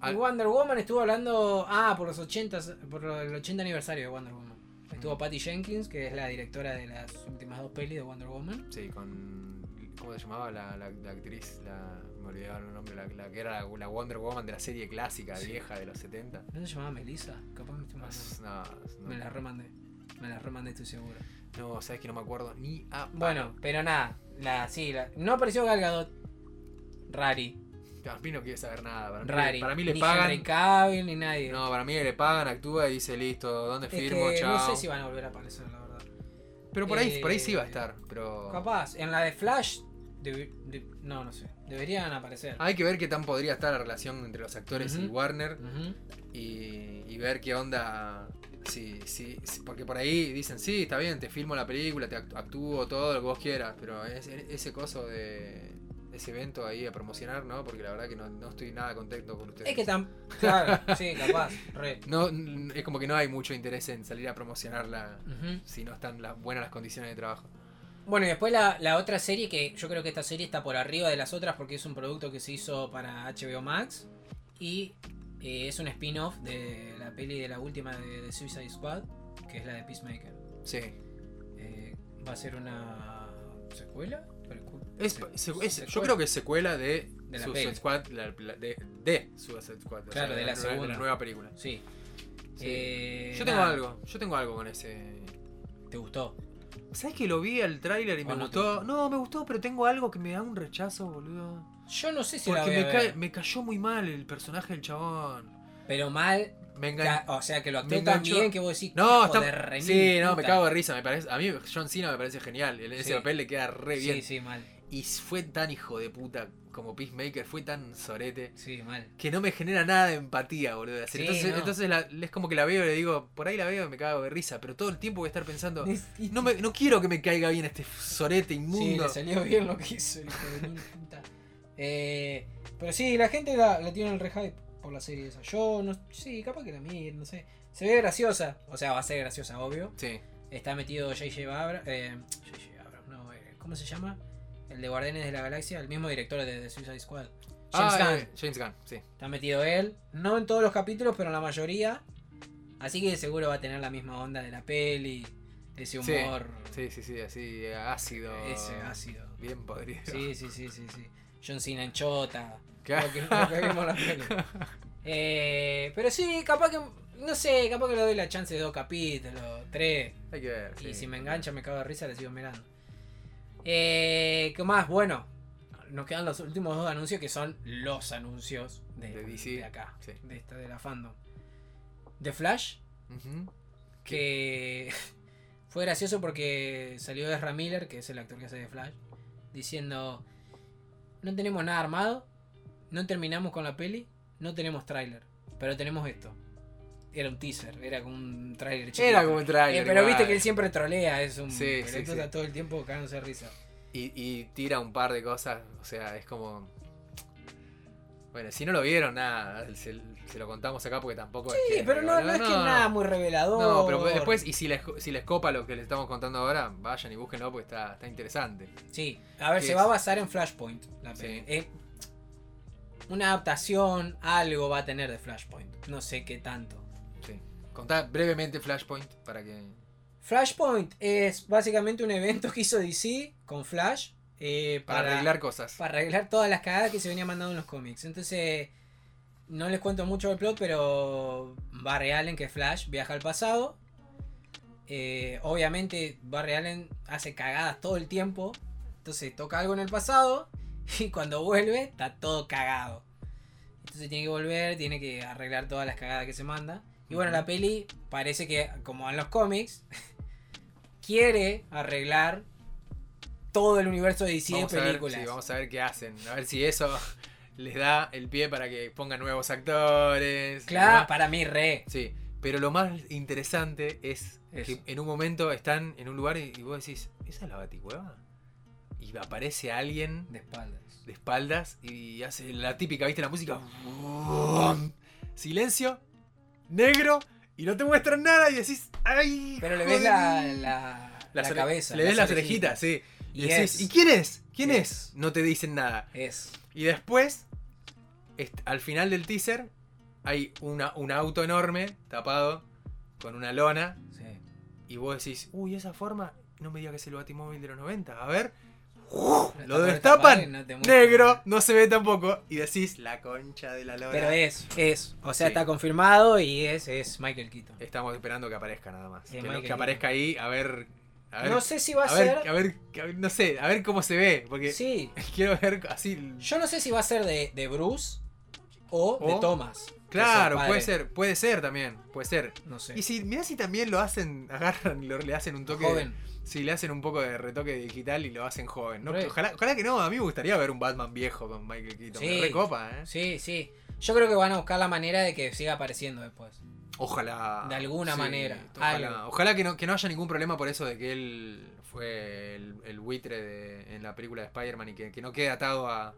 Al- Wonder Woman estuvo hablando. Ah, por los 80, por el 80 aniversario de Wonder Woman. Estuvo Mm. Patty Jenkins, que es la directora de las últimas dos pelis de Wonder Woman. Sí, con. ¿Cómo se llamaba la, la, la actriz? La, me olvidaba el nombre, la, la que era la, Wonder Woman de la serie clásica, Sí. vieja de los 70. ¿No se llamaba Melissa? Capaz me estoy mandando. No, no, Me la remandé. Me la remandé, estoy seguro. no, sabes que no me acuerdo ni a. Bueno, pero nada. La, sí, la- no apareció Gal Gadot. Rari. A mí no quiere saber nada. Para mí, Rari. para mí le ni pagan. Henry Cavill, ni nadie. No, para mí le pagan, actúa y dice listo, ¿dónde es firmo? que Chao. no sé si van a volver a aparecer, la verdad. Pero por ahí, por ahí sí va a Eh, estar. Pero Capaz, en la de Flash. de- no, no sé. Deberían aparecer. hay que ver qué tan podría estar la relación entre los actores y. Warner y, y ver qué onda. Sí, sí, sí, porque por ahí dicen, sí, está bien, te filmo la película, te act- actúo todo lo que vos quieras, pero ese coso de ese evento ahí a promocionar, ¿no? Porque la verdad que no, no estoy nada contento con ustedes. Es que tan. Claro, sí, capaz. Re. No, es como que no hay mucho interés en salir a promocionarla si no están las buenas las condiciones de trabajo. Bueno, y después la, la otra serie que yo creo que esta serie está por arriba de las otras porque es un producto que se hizo para HBO Max y eh, es un spin-off de la peli de la última de, de Suicide Squad, que es la de Peacemaker. Sí. Eh, va a ser una secuela. Es, yo creo que es secuela de, De la Suicide. Squad, la- la- de, de Suicide Squad, o Claro, de la nueva- película. Sí. Sí. Eh, yo tengo nada, algo, yo tengo algo con ese. ¿Te gustó? ¿Sabes que lo vi al tráiler y ¿O me no gustó? No, me gustó, pero tengo algo que me da un rechazo, boludo. Yo no sé si la Porque voy a me, ver, cae- me cayó muy mal el personaje del chabón. pero mal. Me o sea, que lo actuó tan bien que vos decís. No, está. de sí, no, me cago de risa. Me parece, a mí John Cena me parece genial. En ese Sí. papel le queda re bien. Sí, sí, mal. Y fue tan hijo de puta como Peacemaker, fue tan sorete. Sí, mal. que no me genera nada de empatía, boludo. Sí, entonces, no. entonces la- es como que la veo y le digo, por ahí la veo y me cago de risa, pero todo el tiempo voy a estar pensando, Sí, no, me, no quiero que me caiga bien este sorete inmundo. le salió bien lo que hizo el hijo de puta. Eh, pero sí, la gente la, la tiene en el re hype por la serie esa. Yo no. Sí, capaz que la miren, no sé. Se ve graciosa. O sea, va a ser graciosa, obvio. Sí. Está metido J.J. Abrams. Eh, J.J. Abrams, no, eh, ¿cómo se llama? El de Guardianes de la Galaxia, el mismo director de, The Suicide Squad. James Ah, Gunn. eh, James Gunn, sí. Está metido él. No en todos los capítulos, pero en la mayoría. Así que seguro va a tener la misma onda de la peli. Ese Sí. humor. Sí, sí, sí, así ácido. Ese ácido. Bien podrido. Sí, sí, sí, sí, sí. John Cena en chota. Claro. La peli. Eh, pero sí, capaz que. No sé, capaz que le doy la chance de dos capítulos, tres. Hay que ver. Y sí. si me engancha, me cago de risa, le sigo mirando. Eh, ¿Qué más? Bueno, nos quedan los últimos dos anuncios que son los anuncios de, De DC, de acá, sí. de esta de la fandom. The Flash, que fue gracioso porque salió Ezra Miller, que es el actor que hace de Flash, diciendo: No tenemos nada armado, no terminamos con la peli, no tenemos tráiler, pero tenemos esto. Era un teaser, era como un tráiler chiquito. Era como un Eh, trailer. pero viste que él siempre trolea, es un Sí, pero sí, sí. está todo el tiempo cagándose de risa. Y, y tira un par de cosas, o sea, es como... Bueno, si no lo vieron, nada, se, se lo contamos acá porque tampoco es Sí, pero no, no es que nada muy revelador. No, pero después, y si les, si les copa lo que les estamos contando ahora, vayan y búsquenlo porque está, está interesante. Sí, a ver, ¿Qué se es? va a basar en Flashpoint. La Sí. peli. Eh, una adaptación, algo va a tener de Flashpoint. No sé qué tanto. Sí. Contá brevemente Flashpoint para que... Flashpoint es básicamente un evento que hizo DC con Flash eh, Para, para, arreglar cosas. para arreglar todas las cagadas que se venían mandando en los cómics. Entonces, no les cuento mucho del plot, pero Barry Allen, que Flash, viaja al pasado. Eh, obviamente, Barry Allen hace cagadas todo el tiempo. Entonces, toca algo en el pasado. Y cuando vuelve, está todo cagado. Entonces, tiene que volver, tiene que arreglar todas las cagadas que se manda. Y bueno, la peli parece que, como en los cómics, quiere arreglar todo el universo de DC Vamos de a, ver, películas. sí, vamos a ver qué hacen. A ver si eso les da el pie para que pongan nuevos actores. Claro, para mí re. Sí, pero lo más interesante es Eso. que en un momento están en un lugar y, y vos decís, ¿esa es la baticueva? Y aparece alguien De espaldas. de espaldas y hace la típica, ¿viste? La música. Silencio, negro, y no te muestran nada y decís, ¡ay! Pero le ves la, la, la cabeza. Le ves las orejitas, sí. Y, Y decís, es. ¿y quién es? ¿Quién Es. es? No te dicen nada. Es. Y después, al final del teaser, hay una, un auto enorme tapado con una lona. Sí. Y vos decís, uy, esa forma, no me diga que es el batimóvil de los 90. A ver, Lo lo destapan no negro, no se ve tampoco. Y decís, la concha de la lona. Pero es, es. O sea, Sí. está confirmado y es, es Michael Keaton. Estamos esperando que aparezca nada más. Que, aparezca ahí, a ver. A ver, no sé si va a, a ver, ser. a ver, a ver, no sé, a ver cómo se ve. Porque Sí. quiero ver así. Yo no sé si va a ser de, de Bruce o, de Thomas. Claro, puede ser, puede ser también, puede ser. No sé. Y si, mirá si también lo hacen, agarran y lo- le hacen un toque. Joven. Si le hacen un poco de retoque digital y lo hacen joven. Ojalá, ojalá que no, a mí me gustaría ver un Batman viejo con Michael Keaton. Sí. Recopa, ¿eh? Sí, sí. Yo creo que van a buscar la manera de que siga apareciendo después. Ojalá. De alguna manera, Ojalá, ojalá que, no, que no haya ningún problema por eso de que él fue el, el buitre de- en la película de Spider-Man y que, que no quede atado a.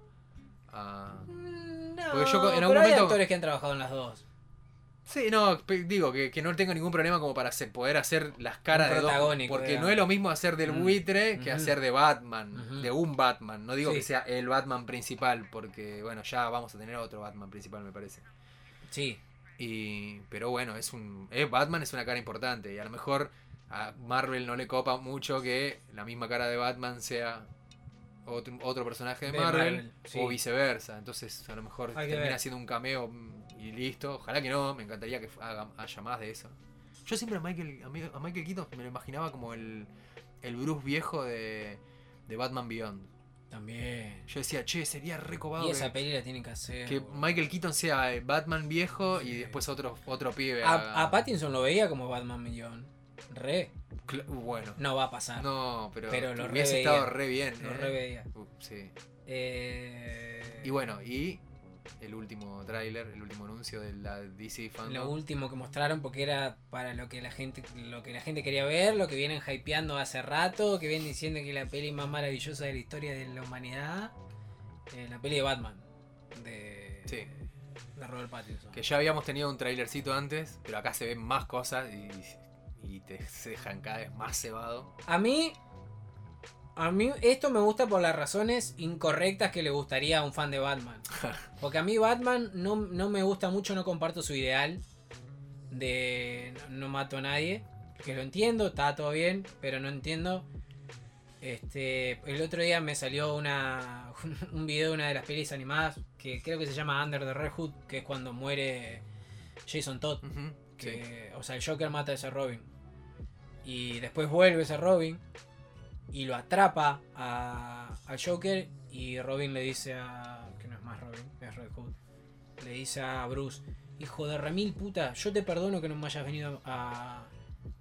a- Mm, No, Porque yo en algún pero hay momento- actores que han trabajado en las dos. Sí, no, digo que, que no tengo ningún problema como para hacer- poder hacer las caras de protagónico, Porque no es lo mismo hacer del Mm. buitre que hacer de Batman, de un Batman. No digo Sí. que sea el Batman principal, porque bueno, ya vamos a tener otro Batman principal, me parece. Sí. Y, pero bueno, es un es Batman es una cara importante y a lo mejor a Marvel no le copa mucho que la misma cara de Batman sea otro, otro personaje de, De Marvel, Marvel, sí. o viceversa. Entonces a lo mejor Hay termina siendo un cameo y listo. Ojalá que no, me encantaría que haga, haya más de eso. Yo siempre a Michael, a Mi- a Michael Keaton me lo imaginaba como el, el Bruce viejo de, de Batman Beyond. También. Yo decía, che, sería recobado Y que, esa peli la tienen que hacer. que. Michael Keaton sea el Batman viejo y después otro, otro pibe. A, haga- a Pattinson lo veía como Batman Millón. Re. Bueno, No va a pasar. no, pero, Pero lo hubiese reveía. estado re bien. Lo eh. re veía. Uh, sí. Eh, Y bueno, y el último tráiler, el último anuncio de la DC Lo Fandom. último que mostraron porque era para lo que la gente lo que la gente quería ver, lo que vienen hypeando hace rato, que vienen diciendo que la peli más maravillosa de la historia de la humanidad. En la peli de Batman. De, Sí. de Robert Pattinson. Que ya habíamos tenido un trailercito antes, pero acá se ven más cosas y, y te dejan cada vez más cebado. A mí. A mí esto me gusta por las razones incorrectas que le gustaría a un fan de Batman. Porque a mí Batman no, no me gusta mucho, no comparto su ideal de no, no mato a nadie. Que lo entiendo, está todo bien, pero no entiendo. Este, el otro día me salió una, un video de una de las pelis animadas que creo que se llama Under the Red Hood, que es cuando muere Jason Todd. Que, O sea, el Joker mata a ese Robin. Y después vuelve ese Robin y lo atrapa a, al Joker y Robin le dice a... que no es más Robin, es Red Hood. Le dice a Bruce, hijo de remil puta, yo te perdono que no me hayas venido a,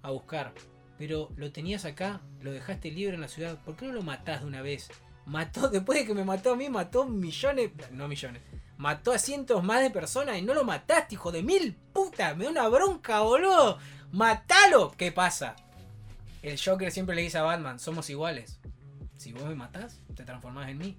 a buscar. Pero lo tenías acá, lo dejaste libre en la ciudad, ¿por qué no lo matás de una vez? Mató, después de que me mató a mí, mató millones, no millones, mató a cientos más de personas y no lo mataste, hijo de mil puta, me da una bronca, boludo. Matalo. ¿Qué pasa? El Joker siempre le dice a Batman, somos iguales. Si vos me matás, te transformás en mí.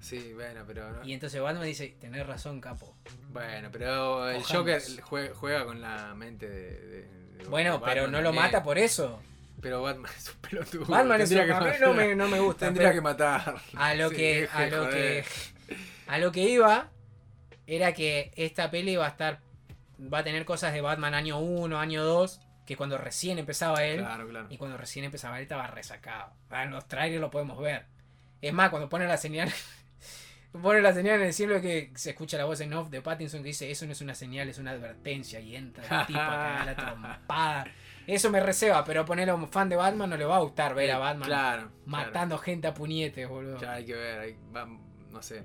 Sí, bueno, pero. no- Y entonces Batman dice, tenés razón, capo. Bueno, pero el Ojalá. Joker jue- juega, con la mente de. de- de Bueno, Batman pero no lo mata por eso. Pero Batman es un pelotudo. Batman es un- que a mí matar. no me, no me gusta. Tendría pero que matar. a lo Sí, que, a lo que, a lo que iba era que esta peli va a estar, va a tener cosas de Batman año 1, año 2, que cuando recién empezaba él, Claro, claro. y cuando recién empezaba él estaba resacado. En los trailers lo podemos ver. Es más, cuando pone la señal, pone la señal en el cielo que se escucha la voz en off de Pattinson que dice, eso no es una señal, es una advertencia, y entra el tipo a cagar la trompada. Eso me receba, pero ponerlo a un fan de Batman no le va a gustar ver a Batman Claro. matando gente a puñetes, boludo. Claro, hay que ver. hay- va- no sé.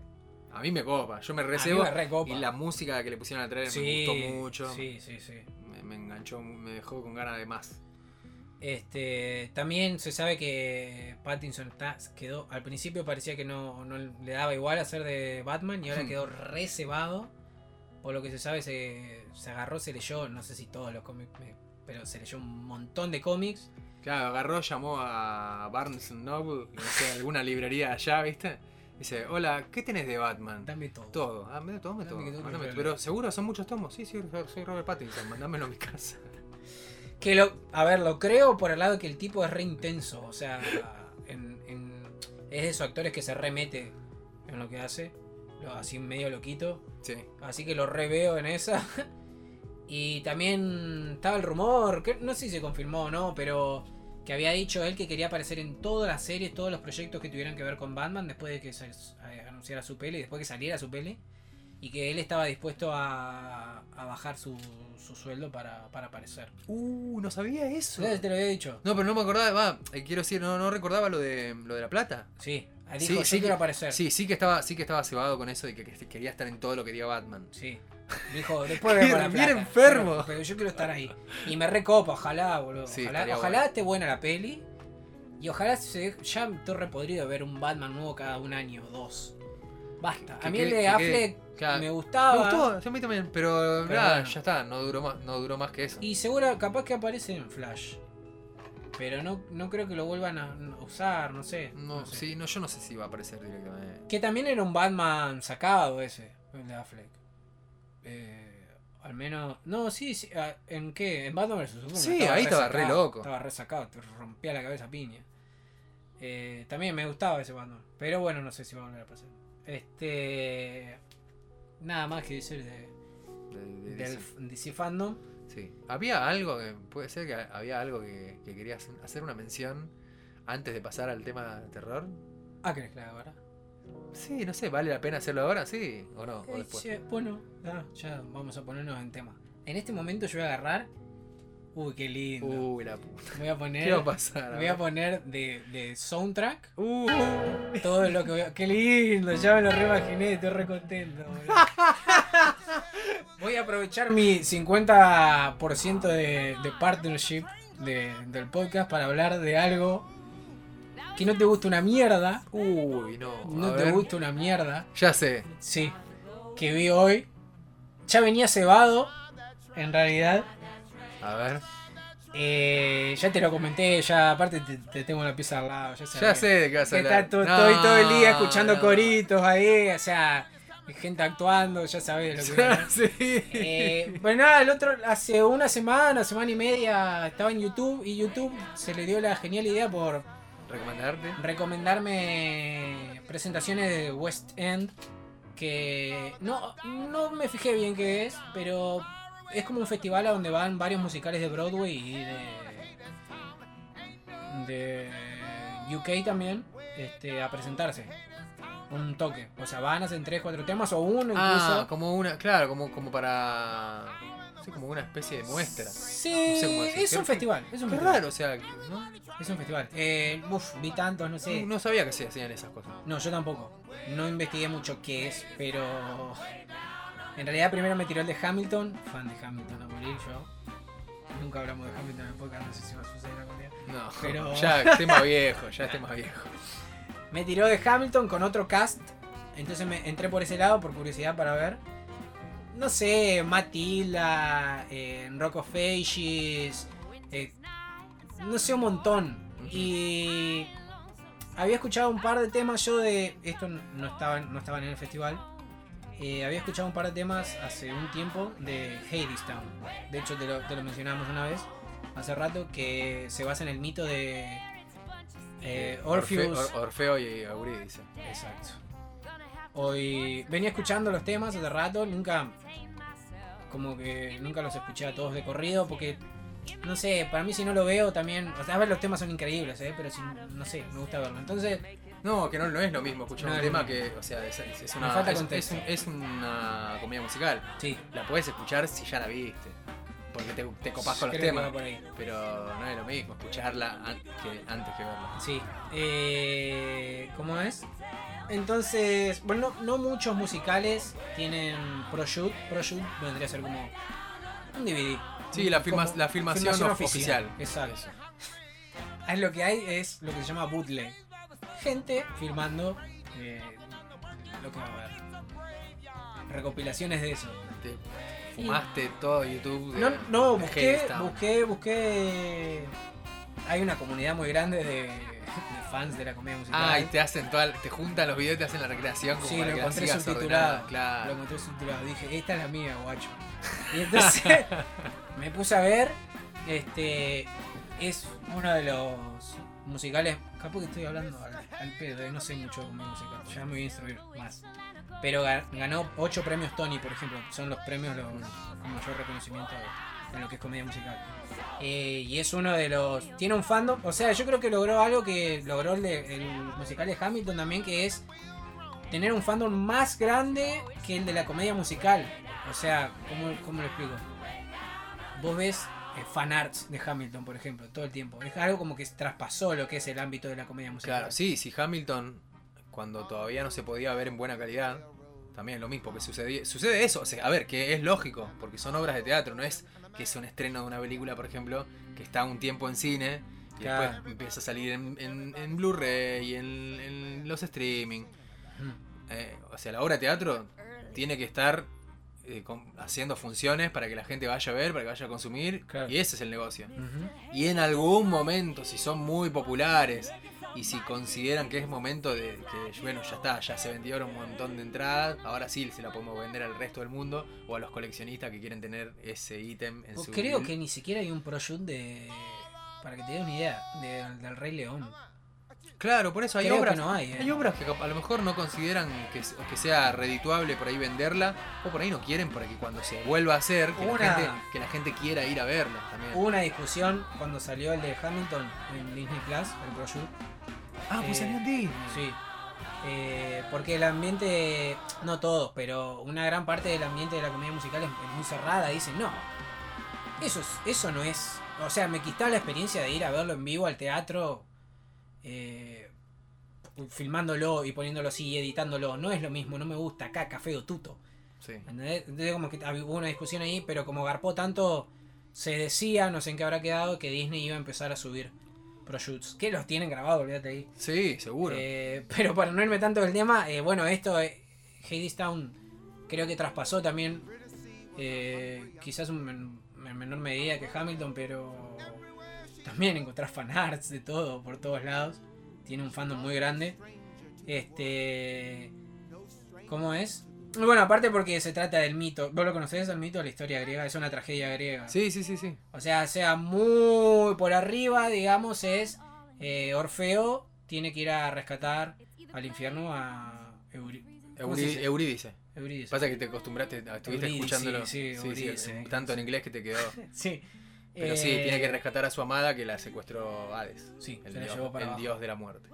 A mí me copa. Yo me recebo. recopa. Y la música que le pusieron al trailer sí, me gustó mucho. Sí, sí, sí. Me, me enganchó, me dejó con ganas de más. Este, también se sabe que Pattinson está- quedó. Al principio parecía que no, no le daba igual hacer de Batman y ahora Hmm. quedó reservado. Por lo que se sabe, se, se agarró, se leyó, no sé si todos los cómics, pero se leyó un montón de cómics. Claro, agarró, llamó a Barnes Noble, no sé, alguna librería allá, ¿viste? Dice, hola, ¿qué tenés de Batman? Dame todo. Todo, ah, me todo, me todo. todo. Pero seguro son muchos tomos. Sí, sí, soy- soy Robert Pattinson, mandámelo a mi casa. Que lo, a ver, lo creo por el lado que el tipo es re intenso. O sea, en, en- es de esos actores que se remete en lo que hace. lo- Así medio loquito. Sí. Así que lo reveo en esa. Y también estaba el rumor, que no sé si se confirmó o no, pero que había dicho él que quería aparecer en todas las series, todos los proyectos que tuvieran que ver con Batman después de que se eh, anunciara su peli, después que saliera su peli. Y que él estaba dispuesto a, a bajar su, su sueldo para, para aparecer. Uh, no sabía eso. ¿Sabes? Te lo había dicho. No, pero no me acordaba, va, eh, quiero decir, no, no recordaba lo de lo de la plata. Sí, dijo, Sí, sí quiero que- aparecer. Sí, sí que estaba, sí que estaba cebado con eso de que, que quería estar en todo lo que diga Batman. Sí. Dijo, después la Bien plata, enfermo. Pero, pero yo quiero estar ahí. Y me recopa, ojalá, boludo. Sí, ojalá ojalá esté buena la peli. Y ojalá se ya estoy repodrido de ver un Batman nuevo cada un año o dos. Basta. Que a mí el de que Affleck claro. me gustaba. Me gustó, sí, a mí también, pero, Pero nada, bueno. ya está, no duró más, no duró más que eso. Y seguro, capaz que aparece en Flash. Pero no, no creo que lo vuelvan a a usar, no sé. No, no sé. sí, no, yo no sé si va a aparecer directamente. Que también era un Batman sacado ese, el de Affleck. Eh, al menos. No, sí, sí. ah, ¿En qué? En Batman vs Superman. Sí, ahí estaba re loco. Estaba re sacado, te rompía la cabeza piña. Eh, también me gustaba ese Batman. Pero bueno, no sé si va a volver a pasar. Este. Nada más que decir de, De- de del DC. DC Fandom. Sí. Había algo que. Puede ser que había algo que, que quería hacer- una mención antes de pasar al tema terror. Ah, ¿querés que la haga ahora? Sí, no sé, ¿vale la pena hacerlo ahora? Sí, o no, o Eh, después. bueno, ah, ya vamos a ponernos en tema. En este momento yo voy a agarrar. Uy, qué lindo. Uy, la puta. voy a poner. ¿Qué va a pasar? Voy a poner de, de soundtrack Uh, todo lo que voy a... ¡Qué lindo! Ya me lo reimaginé, estoy re contento. boludo. Voy a aprovechar mi 50% de, de partnership de- del podcast para hablar de algo que no te gusta una mierda. uy, no. No te ver. gusta una mierda. Ya sé. Sí, que vi hoy. Ya venía cebado, en realidad. A ver. Eh, ya te lo comenté, ya aparte te, te tengo la pieza al lado. Ya, Ya sé de qué vas a hablar. No, estoy todo el día escuchando no. coritos ahí, o sea, gente actuando, ya sabes lo que sí. Eh, pues nada, el otro, hace una semana, semana y media, estaba en YouTube y YouTube se le dio la genial idea por ¿Recomendarte? recomendarme presentaciones de West End que no, no me fijé bien qué es, pero es como un festival a donde van varios musicales de Broadway y de, de UK también este, a presentarse. Un toque. O sea, van, hacen 3, 4 temas o uno incluso. Ah, como una, claro, como, como para. Como una especie de muestra. Sí, no sé cómo decir. es un festival. Es un Qué festival. raro, o sea, ¿no? Es un festival. Eh, uf, vi tantos, no sé. No, no sabía que se hacían esas cosas. No, yo tampoco. No investigué mucho qué es, pero. En realidad, primero me tiró el de Hamilton. Fan de Hamilton a morir yo. Nunca hablamos de Hamilton en el podcast, no sé si va a suceder algún día. No, Pero- ya es tema viejo, ya es tema viejo. Me tiró de Hamilton con otro cast. Entonces me entré por ese lado, por curiosidad, para ver. No sé, Matilda, eh, Rock of Ages. eh, no sé, un montón. Y. Había escuchado un par de temas yo de. Esto no estaban, no estaban en el festival. Eh, había escuchado un par de temas hace un tiempo de Hadestown. De hecho, te lo, te lo mencionamos una vez, hace rato, que se basa en el mito de eh, Orpheus. Orfe- Or- Orfeo y Eurídice. Exacto. Hoy venía escuchando los temas hace rato, nunca como que nunca los escuché a todos de corrido porque no sé, para mí si no lo veo también, o sea, a ver los temas son increíbles, ¿eh? pero si no sé, me gusta verlo. Entonces, No, que no, no es lo mismo escuchar No un tema que, o sea, es, una, falta es, es un- es una comedia musical. sí, La puedes escuchar si ya la viste. Porque te, te copás con los creo temas. Pero no es lo mismo escucharla an- que antes que verla. Sí. Eh, ¿Cómo es? Entonces, bueno, no, no muchos musicales tienen proshoot. Proshoot vendría a ser como un DVD. Sí, la, filma- la filmación, of- oficial. Exacto. Ahí lo que hay es lo que se llama bootleg. Gente filmando eh, lo que va a ver. Recopilaciones de eso. Te fumaste todo YouTube. de- No, no, busqué, busqué, busqué. Hay una comunidad muy grande de, de fans de la comedia musical. Ah, y te hacen toda, te juntan los videos y te hacen la recreación como Sí, lo encontré subtitulado. ordenada. Lo Claro. encontré subtitulado. Dije, esta es la mía, guacho. Y entonces me puse a ver. Este es uno de los musicales. Capaz que estoy hablando al, al pedo, eh, no sé mucho de comedia musical. Ya me voy a instruir más. Pero ga- ganó 8 premios Tony, por ejemplo. Son los premios los, con mayor reconocimiento en lo que es comedia musical. Eh, y es uno de los. Tiene un fandom. O sea, yo creo que logró algo que logró el, de- el musical de Hamilton también, que es tener un fandom más grande que el de la comedia musical. O sea, ¿cómo, cómo lo explico? Vos ves eh, fanarts de Hamilton, por ejemplo, todo el tiempo. Es algo como que traspasó lo que es el ámbito de la comedia musical. Claro, sí, si Hamilton, cuando todavía no se podía ver en buena calidad, también es lo mismo, que sucedía, sucede eso. O sea, a ver, que es lógico, porque son obras de teatro, no es que es un estreno de una película, por ejemplo, que está un tiempo en cine y Claro. después empieza a salir en, en- en Blu-ray y en, en los streaming. Ujú. Eh, o sea, la obra de teatro tiene que estar eh, con- haciendo funciones para que la gente vaya a ver, para que vaya a consumir, Claro. y ese es el negocio. Y en algún momento, si son muy populares y si consideran que es momento de que, bueno, ya está, ya se vendieron un montón de entradas, ahora sí se la podemos vender al resto del mundo o a los coleccionistas que quieren tener ese ítem en su Creo que ni siquiera hay un proshoot de. Para que te des una idea, de- del Rey León. Claro, por eso hay Creo que obras. no hay, eh. Hay obras que a lo mejor no consideran que, se- que sea redituable por ahí venderla, o por ahí no quieren para que cuando se vuelva a hacer, que, Una- la, gente, que la gente quiera ir a verla también. Hubo una discusión cuando salió el de Hamilton en Disney Plus, el proshoot. ah, pues eh, salió en Disney. Sí. Eh, porque el ambiente, no todos, pero una gran parte del ambiente de la comedia musical es, es muy cerrada. Dicen, no, eso, es- eso no es. O sea, me quitaba la experiencia de ir a verlo en vivo al teatro, eh, filmándolo y poniéndolo así y editándolo. No es lo mismo, no me gusta, caca, feo, tuto. Sí. Entonces como que hubo una discusión ahí, pero como garpó tanto, se decía, no sé en qué habrá quedado, que Disney iba a empezar a subir proshoots. Que los tienen grabados, olvídate ahí. Sí, seguro. Eh, pero para no irme tanto del tema, eh, bueno, esto, eh, Hadestown, creo que traspasó también, eh, quizás un en menor medida que Hamilton, pero también encontrás fanarts de todo, por todos lados. Tiene un fandom muy grande. Este. ¿Cómo es? Bueno, aparte porque se trata del mito. ¿Vos lo conocés el mito? La historia griega. Es una tragedia griega. Sí, sí, sí, sí. O sea, sea muy por arriba, digamos, es eh, Orfeo tiene que ir a rescatar al infierno a. Eurídice. Eurídice. Pasa que te acostumbraste, estuviste Eurídice, escuchándolo. sí, sí, Eurídice. tanto en inglés que te quedó. Sí. Pero sí, Eh, tiene que rescatar a su amada que la secuestró Hades. Sí, el, se la dios, llevó para el dios de la muerte.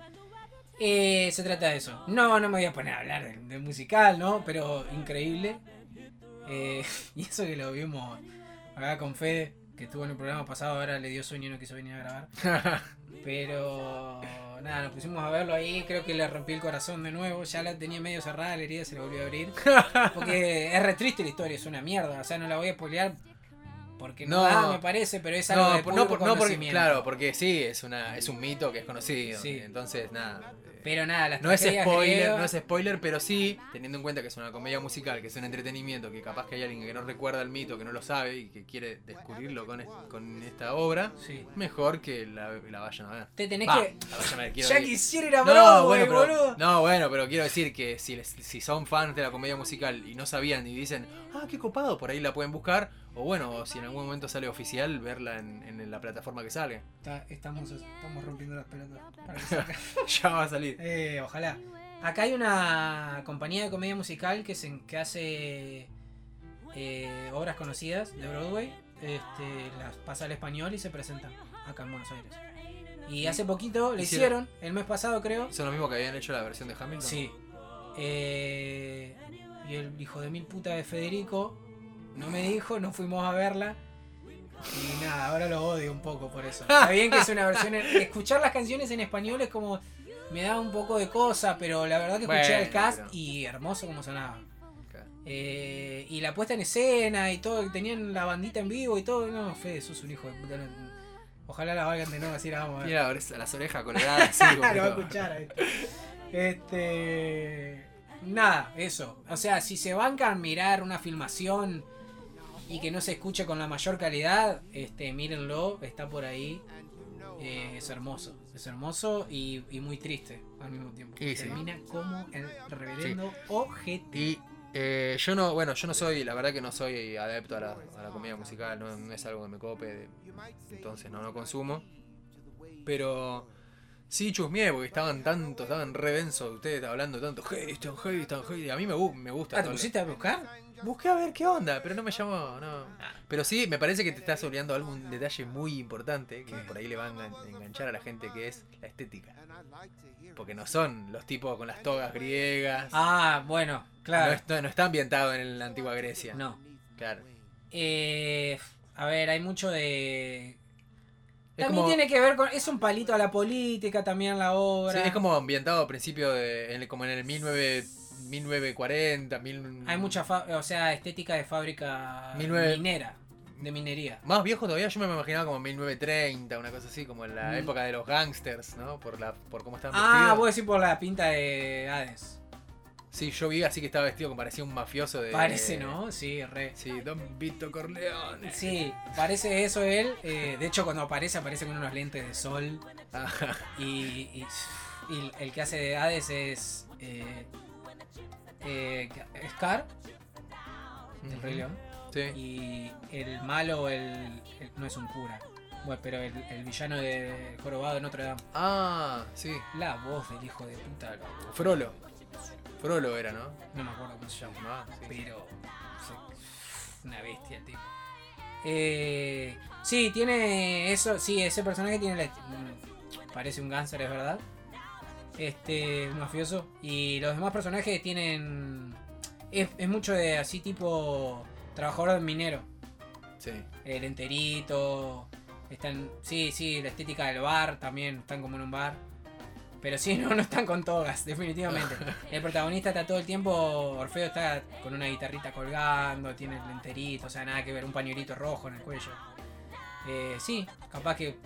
Eh, se trata de eso. No, no me voy a poner a hablar del del musical, ¿no? Pero increíble. Eh, y eso que lo vimos acá con Fede, que estuvo en el programa pasado, ahora le dio sueño y no quiso venir a grabar. Pero nada, nos pusimos a verlo ahí, creo que le rompí el corazón de nuevo, ya la tenía medio cerrada la herida, se la volvió a abrir. Porque es re triste la historia, es una mierda, o sea, no la voy a spoilear porque no, No. da, me parece, pero es algo no, de no, no porque, claro, porque sí, es una es un mito que es conocido. Sí. Entonces, nada. Pero nada, las No es spoiler, no es spoiler, pero sí, teniendo en cuenta que es una comedia musical, que es un entretenimiento, que capaz que hay alguien que no recuerda el mito, que no lo sabe y que quiere descubrirlo con, es- con esta obra, Sí. mejor que la, la vayan a ver. Te tenés que... la vayan a ver, quiero Ya quisiera ir a No, Broadway, bueno, pero, boludo. no, bueno, pero quiero decir que si, les- si son fans de la comedia musical y no sabían y dicen, ah, qué copado, por ahí la pueden buscar, o bueno, si en algún momento sale oficial, verla en, en la plataforma que. Está- estamos, estamos rompiendo las pelotas. para que salga. ya va a salir. Eh, ojalá. Acá hay una compañía de comedia musical que, se, que hace eh, obras conocidas de Broadway. Este, las pasa al español y se presentan acá en Buenos Aires. Y hace poquito le Hicieron- hicieron, el mes pasado creo. Son lo mismo que habían hecho la versión de Hamilton. Sí. Eh, y el hijo de mil puta de Federico no me dijo, no fuimos a verla. Y nada, ahora lo odio un poco por eso. Está bien que es una versión. en- escuchar las canciones en español es como. Me da un poco de cosa, pero la verdad que escuché Bueno, el cast pero- y hermoso como sonaba. Eh, y la puesta en escena y todo, que tenían la bandita en vivo y todo. No, Fede, sos un hijo de puta. no- ojalá la valgan de nuevo, así la vamos a ver. Mira las orejas como lo va a escuchar. Este. Nada, eso. O sea, si se bancan mirar una filmación y que no se escuche con la mayor calidad, este, mírenlo, está por ahí. Eh, es hermoso, es hermoso y, y muy triste al mismo tiempo. Y sí. Termina como el reverendo ojete. Y eh, yo no, bueno, yo no soy, la verdad que no soy adepto a la, a la comedia musical, no, no es algo que me cope, de- entonces no, no consumo. Pero sí chusmeé porque estaban tanto, estaban re densos ustedes hablando tanto, Haystan, Haystan, Haystan. A mí me, me gusta. Ah, ¿te pusiste a buscar? Busqué a ver qué onda, pero no me llamó, no. Pero sí, me parece que te estás olvidando algún detalle muy importante que por ahí le va a engan- enganchar a la gente, que es la estética. Porque no son los tipos con las togas griegas. Ah, bueno, no, claro. está, no está ambientado en la antigua Grecia. No. Claro. Eh, a ver, hay mucho de Es También como, tiene que ver con. Es un palito a la política también la obra. sí, es como ambientado a principio de. en el- como en el 19, 1940, mil, Hay mucha. O sea, estética de fábrica 1900. minera. De minería. Más viejo todavía, yo me imaginaba como 1930, una cosa así, como en la Mm. época de los gangsters, ¿no? Por la por cómo estaban Ah, vestidos. voy a decir por la pinta de Hades. Sí, yo vi así que estaba vestido como parecía un mafioso de. Parece, ¿no? Sí, re. Sí, Don Vito Corleone. Sí, parece eso él. eh, de hecho, cuando aparece, aparece con unos lentes de sol. Ajá. Y, y- y el que hace de Hades es. Eh, eh, Scar, del Rey León. Sí. Y el malo, el, el- no es un cura. Bueno, pero el, el villano de Jorobado de Notre Dame. Ah, sí. La voz del hijo de puta. Frollo. Frollo era, ¿no? No me acuerdo cómo se llama. Ah, sí. Pero. Una bestia el tipo. Eh, sí, tiene eso. Sí, ese personaje tiene la. Parece un gánster, es verdad. Este, mafioso. Y los demás personajes tienen. Es, es mucho de así tipo. Trabajador minero. Sí. El enterito. Están. Sí, sí, la estética del bar también. Están como en un bar. Pero sí, no, no están con togas, definitivamente. El protagonista está todo el tiempo. Orfeo está con una guitarrita colgando, tiene el enterito, o sea, nada que ver, un pañuelito rojo en el cuello. Eh, sí, capaz que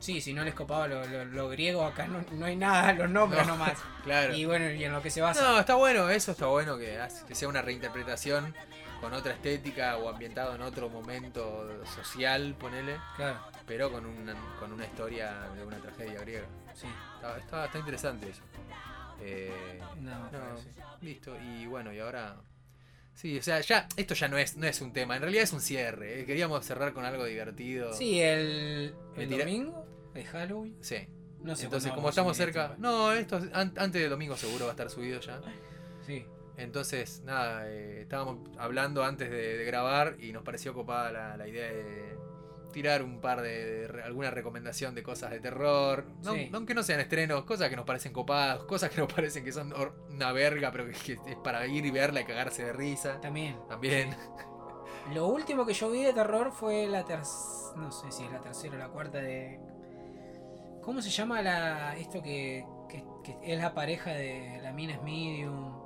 Sí, si no les copaba lo, lo- lo griego, acá no, no hay nada, los nombres No. nomás. Claro. Y bueno, y en lo que se basa. No, está bueno, eso está bueno que, que sea una reinterpretación con otra estética o ambientado en otro momento social, ponele, Claro, pero con una, con una historia de una tragedia griega. sí. Está, está, está interesante eso. Eh, No, no, parece. listo. Y bueno, y ahora. Sí, o sea, ya, esto ya no es, no es un tema, en realidad es un cierre. eh, Queríamos cerrar con algo divertido. Sí, el, el tira- domingo de Halloween. Sí. No sé Entonces, como estamos cerca. esto, No, esto es- an- antes del domingo seguro va a estar subido ya. Sí. Entonces, nada, eh, estábamos hablando antes de, de grabar y nos pareció copada la, la idea de tirar un par de, alguna recomendación de cosas de terror. No- Sí. Aunque no sean estrenos, cosas que nos parecen copadas, cosas que nos parecen que son una verga, pero que, que es para ir y verla y cagarse de risa. También. También. Lo último que yo vi de terror fue la tercera. No sé si es la tercera o la cuarta de. ¿Cómo se llama la esto que, que, que es la pareja de la mina es medium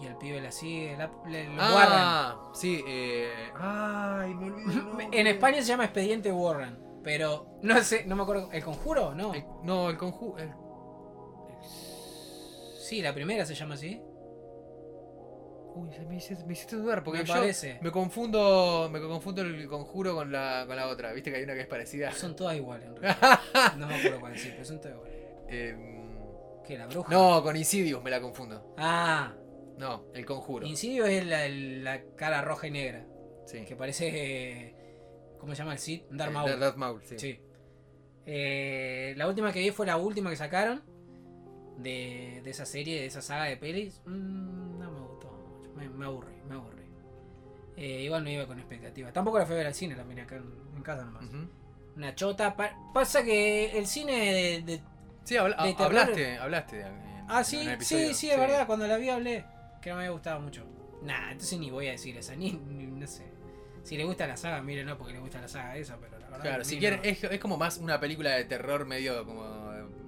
y el pibe la sigue? La, le- Warren. Ah, sí, eh. Ay, me olvidé. el. En España se llama Expediente Warren, pero no sé, no me acuerdo. ¿El conjuro? No. El- no, el conjuro. Sí, la primera se llama así. Uy, se me, hiciste, me hiciste dudar porque Me yo parece. me confundo, me confundo el conjuro con la, con la otra. ¿Viste que hay una que es parecida? Son todas iguales, en realidad. No me acuerdo cuál decir, pero son todas iguales. Em, ¿Qué? ¿La bruja? no, con Insidious me la confundo. Ah, No, el conjuro. Incidio es la, la cara roja y negra. Sí. Que parece. eh, ¿Cómo se llama el Sith? Darth Maul. Darth Maul, sí. Sí. Eh, la última que vi fue la última que sacaron. De, de esa serie, de esa saga de pelis. Mm, no me gustó mucho. Me, me aburrí, me aburrí. Eh, igual no iba con expectativa. Tampoco la fui a ver al cine, la miré acá en, en casa nomás. Una chota. pa- pasa que el cine de. de- Sí, De terror. hablaste, hablaste. en- Ah, sí, sí, sí, es verdad. Cuando la vi hablé. Que no me había gustado mucho. Nah, entonces ni voy a decir esa. Ni, ni- no sé. Si le gusta la saga, mire, no porque le gusta la saga esa, pero la verdad. Claro, si quieren, no. es, es como más una película de terror medio como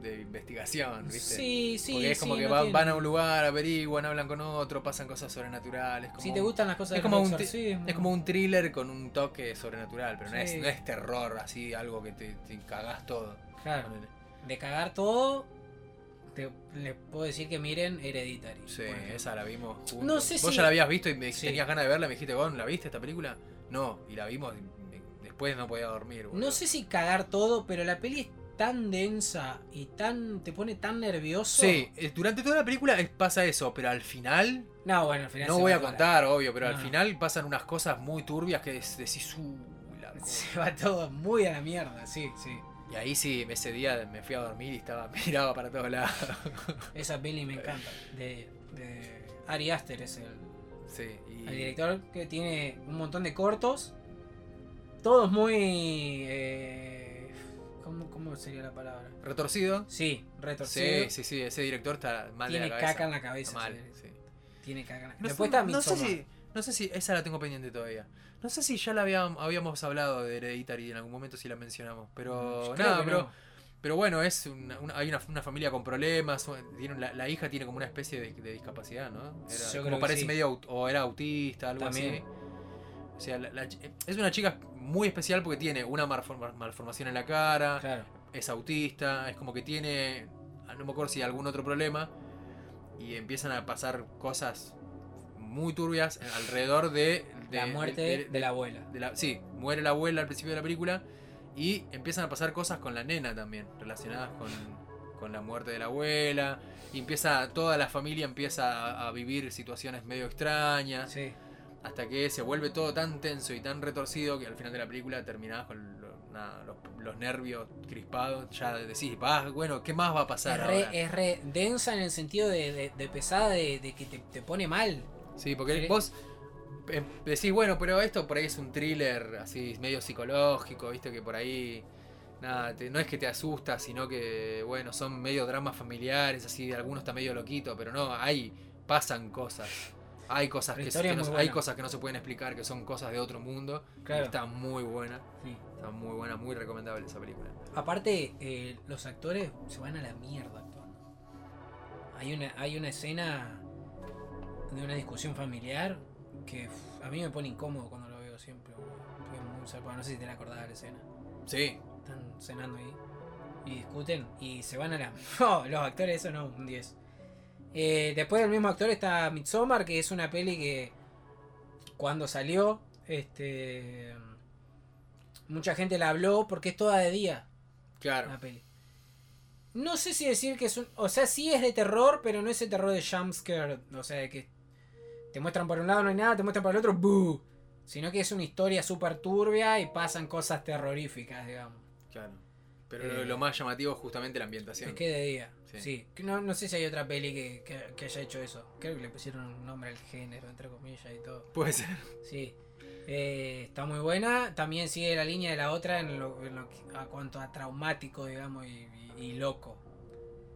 de investigación, ¿viste? Sí, sí. Porque es como sí, que no va- van a un lugar, averiguan, hablan con otro, pasan cosas sobrenaturales. Como Si te gustan las cosas es de como un. Es como un thriller con un toque sobrenatural, pero no, es, no es terror, así, algo que te, te cagás todo. Claro, de cagar todo, te, les puedo decir que miren Hereditary. Sí, esa la vimos juntos. No sé Vos si- ya la habías visto y me Sí. tenías ganas de verla y me dijiste, ¿la viste esta película? No, y la vimos y después no podía dormir. No sé si cagar todo, pero la peli es tan densa y tan te pone tan nervioso. Sí, eh, durante toda la película pasa eso, pero al final, No, bueno, al final no voy a contar, obvio, pero al final pasan unas cosas muy turbias que decís, uh, la la- co-". Se va todo muy a la mierda, sí, sí. Y ahí sí, ese día me fui a dormir y estaba, miraba para todos lados. Esa peli me encanta. De, de Ari Aster es el, Sí, y... el director que tiene un montón de cortos. Todos muy. Eh, ¿cómo, ¿Cómo sería la palabra? Retorcido. Sí, retorcido. Sí, sí, sí, ese director está mal Tiene de la cabeza. caca en la cabeza. Mal, sí. Tiene caca en la No, Después sé, está no sé si, no sé si esa la tengo pendiente todavía. No sé si ya la habíamos, habíamos hablado de Hereditary en algún momento si la mencionamos, pero Yo creo nada, pero no. pero bueno, es una, una- hay una, una familia con problemas, tiene la, la hija tiene como una especie de, de discapacidad, ¿no? Era, Yo como parece sí. medio aut- o era autista, algo También. así. O sea, la- es una chica muy especial porque tiene una malforma- malformación en la cara, Claro. es autista, es como que tiene, no me acuerdo si algún otro problema, y empiezan a pasar cosas muy turbias alrededor de, de- la muerte de- de, de- la abuela. la- sí, muere la abuela al principio de la película y empiezan a pasar cosas con la nena también, relacionadas con, con la muerte de la abuela, y empieza, toda la familia empieza a, a vivir situaciones medio extrañas, Sí. hasta que se vuelve todo tan tenso y tan retorcido que al final de la película terminás con lo- nada, los, los nervios crispados, ya decís, va, bueno, ¿qué más va a pasar Es ahora? re, es re densa en el sentido de, de- de pesada, de, de que te, te pone mal. Sí, porque Sí. vos decís, bueno, pero esto por ahí es un thriller así medio psicológico, viste que por ahí nada, te- no es que te asusta, sino que bueno, son medio dramas familiares, así, algunos está medio loquito, pero no, hay pasan cosas. Hay cosas que, que no, hay cosas que no se pueden explicar, que son cosas de otro mundo. Claro. Y está muy buena, Sí. está muy buena, muy recomendable esa película. Aparte, eh, los actores se van a la mierda actuando. Hay una, hay una escena de una discusión familiar que uf, a mí me pone incómodo cuando lo veo siempre. boludo. Porque es muy zarpado. No sé si te la acordás de la escena. Sí, están cenando ahí y discuten y se van a la... Oh, los actores, eso no, un 10. Eh, después del mismo actor está Midsommar, que es una peli que cuando salió, este... Mucha gente la habló porque es toda de día Claro. la peli. No sé si decir que es un. O sea, sí es de terror, pero no es el terror de jumpscare. O sea, de que te muestran por un lado no hay nada, te muestran por el otro, ¡boo! Sino que es una historia súper turbia y pasan cosas terroríficas, digamos. Claro. Pero Eh, lo, lo más llamativo es justamente la ambientación. Es que de día. Sí. No, no sé si hay otra peli que, que- que haya hecho eso. Creo que le pusieron un nombre al género, entre comillas y todo. Puede ser. Sí. Eh, está muy buena. También sigue la línea de la otra en lo, en lo que- a cuanto a traumático, digamos, y, y- y loco.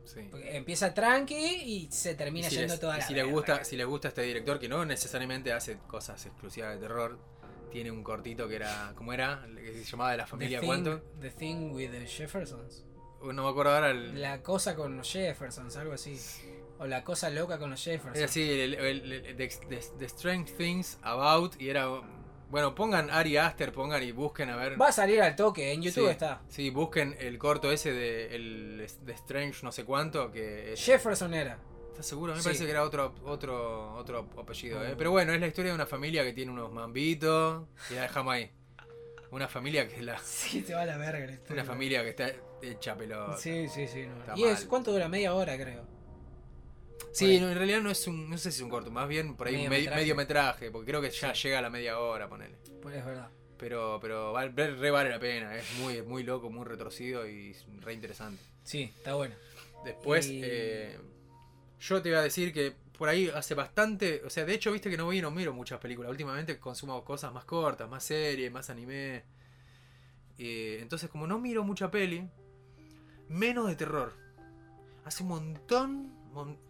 Sí. Empieza tranqui y se termina Y si, yendo les, toda la si les verga. gusta, si les gusta este director, que no necesariamente hace cosas exclusivas de terror, tiene un cortito que era, ¿cómo era? Que se llamaba de la The familia thing, cuánto. The Thing with the Jeffersons. No me acuerdo ahora el, La cosa con los Jeffersons, algo así. O la cosa loca con los Jeffersons. Era así, el, el- el- the, the- the Strange Things About, y era. Bueno, pongan Ari Aster, pongan y busquen a ver. Va a salir al toque, en YouTube Sí, está. Sí, busquen el corto ese de el, The Strange no sé cuánto, que es- Jefferson era. ¿Estás seguro? Me Sí. parece que era otro otro otro apellido, ¿eh? Mm. Pero bueno, es la historia de una familia que tiene unos mambitos, y la dejamos ahí. Una familia que es la Sí, te va a la verga. la una familia que está hecha pelota. Sí, sí, sí. no. Y es. ¿cuánto dura? Media hora, creo. Sí, no, en realidad no es un no sé si es un corto, más bien por ahí un Mediometraje. medio metraje, porque creo que ya llega a la media hora, ponele. Pues es verdad. Pero, pero vale- re, vale la pena, es muy, muy loco, muy retorcido y re interesante. Sí, está bueno. Después, Y- eh, yo te iba a decir que por ahí hace bastante, o sea, de hecho, viste que no voy y no miro muchas películas. Últimamente consumo cosas más cortas, más series, más anime. Eh, entonces, como no miro mucha peli, menos de terror. Hace un montón mon-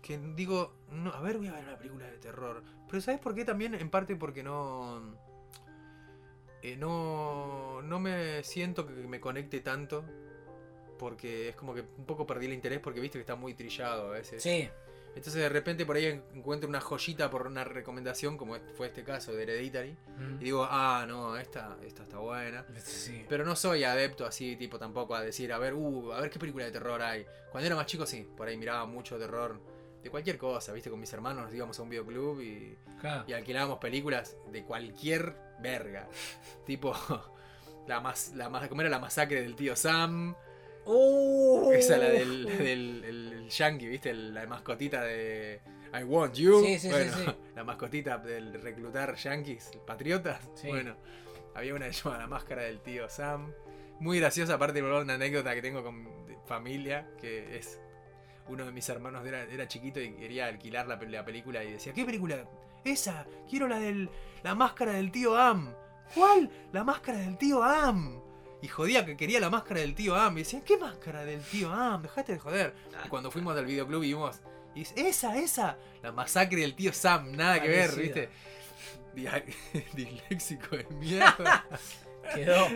que digo, no, a ver, voy a ver una película de terror. Pero ¿sabes por qué? También en parte porque no... eh, no, no me siento que me conecte tanto. Porque es como que un poco perdí el interés porque viste que está muy trillado a veces. Sí. Entonces de repente por ahí en- encuentro una joyita por una recomendación, como es- fue este caso de Hereditary. Mm. Y digo, ah, no, esta, esta está buena. Sí. Pero no soy adepto así, tipo, tampoco a decir, a ver, uh, a ver qué película de terror hay. Cuando era más chico, sí, por ahí miraba mucho terror de cualquier cosa, viste, con mis hermanos nos íbamos a un videoclub y, Claro. y alquilábamos películas de cualquier verga. tipo, la más, la más, ¿cómo era la masacre del tío Sam? ¡Uh! Esa la del, del el yankee, viste, la mascotita de I Want You. Sí, sí, bueno, sí. la mascotita del reclutar yankees, patriotas. Bueno, había una que se llama La Máscara del Tío Sam. Muy graciosa, aparte de una anécdota que tengo con familia, que es uno de mis hermanos era, era chiquito y quería alquilar la, la película y decía, ¿qué película? Esa, quiero la del La Máscara del Tío Am. ¿Cuál? La Máscara del Tío Am. Y jodía que quería la máscara del tío Am. Y decía, ¿qué máscara del tío Am? Dejate de joder. Y cuando fuimos al videoclub vimos, y dice, esa, esa, la masacre del tío Sam, nada que ver. ¿viste? Disléxico de mierda. Quedó.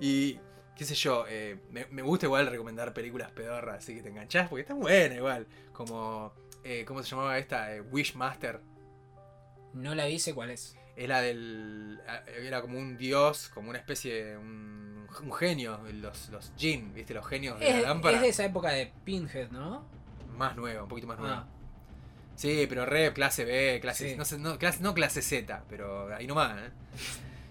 y qué sé yo, eh, me, me gusta igual recomendar películas pedorras, así que te enganchás, porque están buenas igual. Como, eh, ¿cómo se llamaba esta? Eh, Wishmaster. No la dice cuál es. Era del. Era como un dios, como una especie de. Un, un genio. Los, los Jin, ¿viste? Los genios de Es, la lámpara. es de esa época de Pinhead, ¿no? Más nuevo, un poquito más nuevo. Ah, Sí, pero re clase B, clase. Sí. No, sé, no, clase, no clase Z, pero ahí nomás, ¿eh?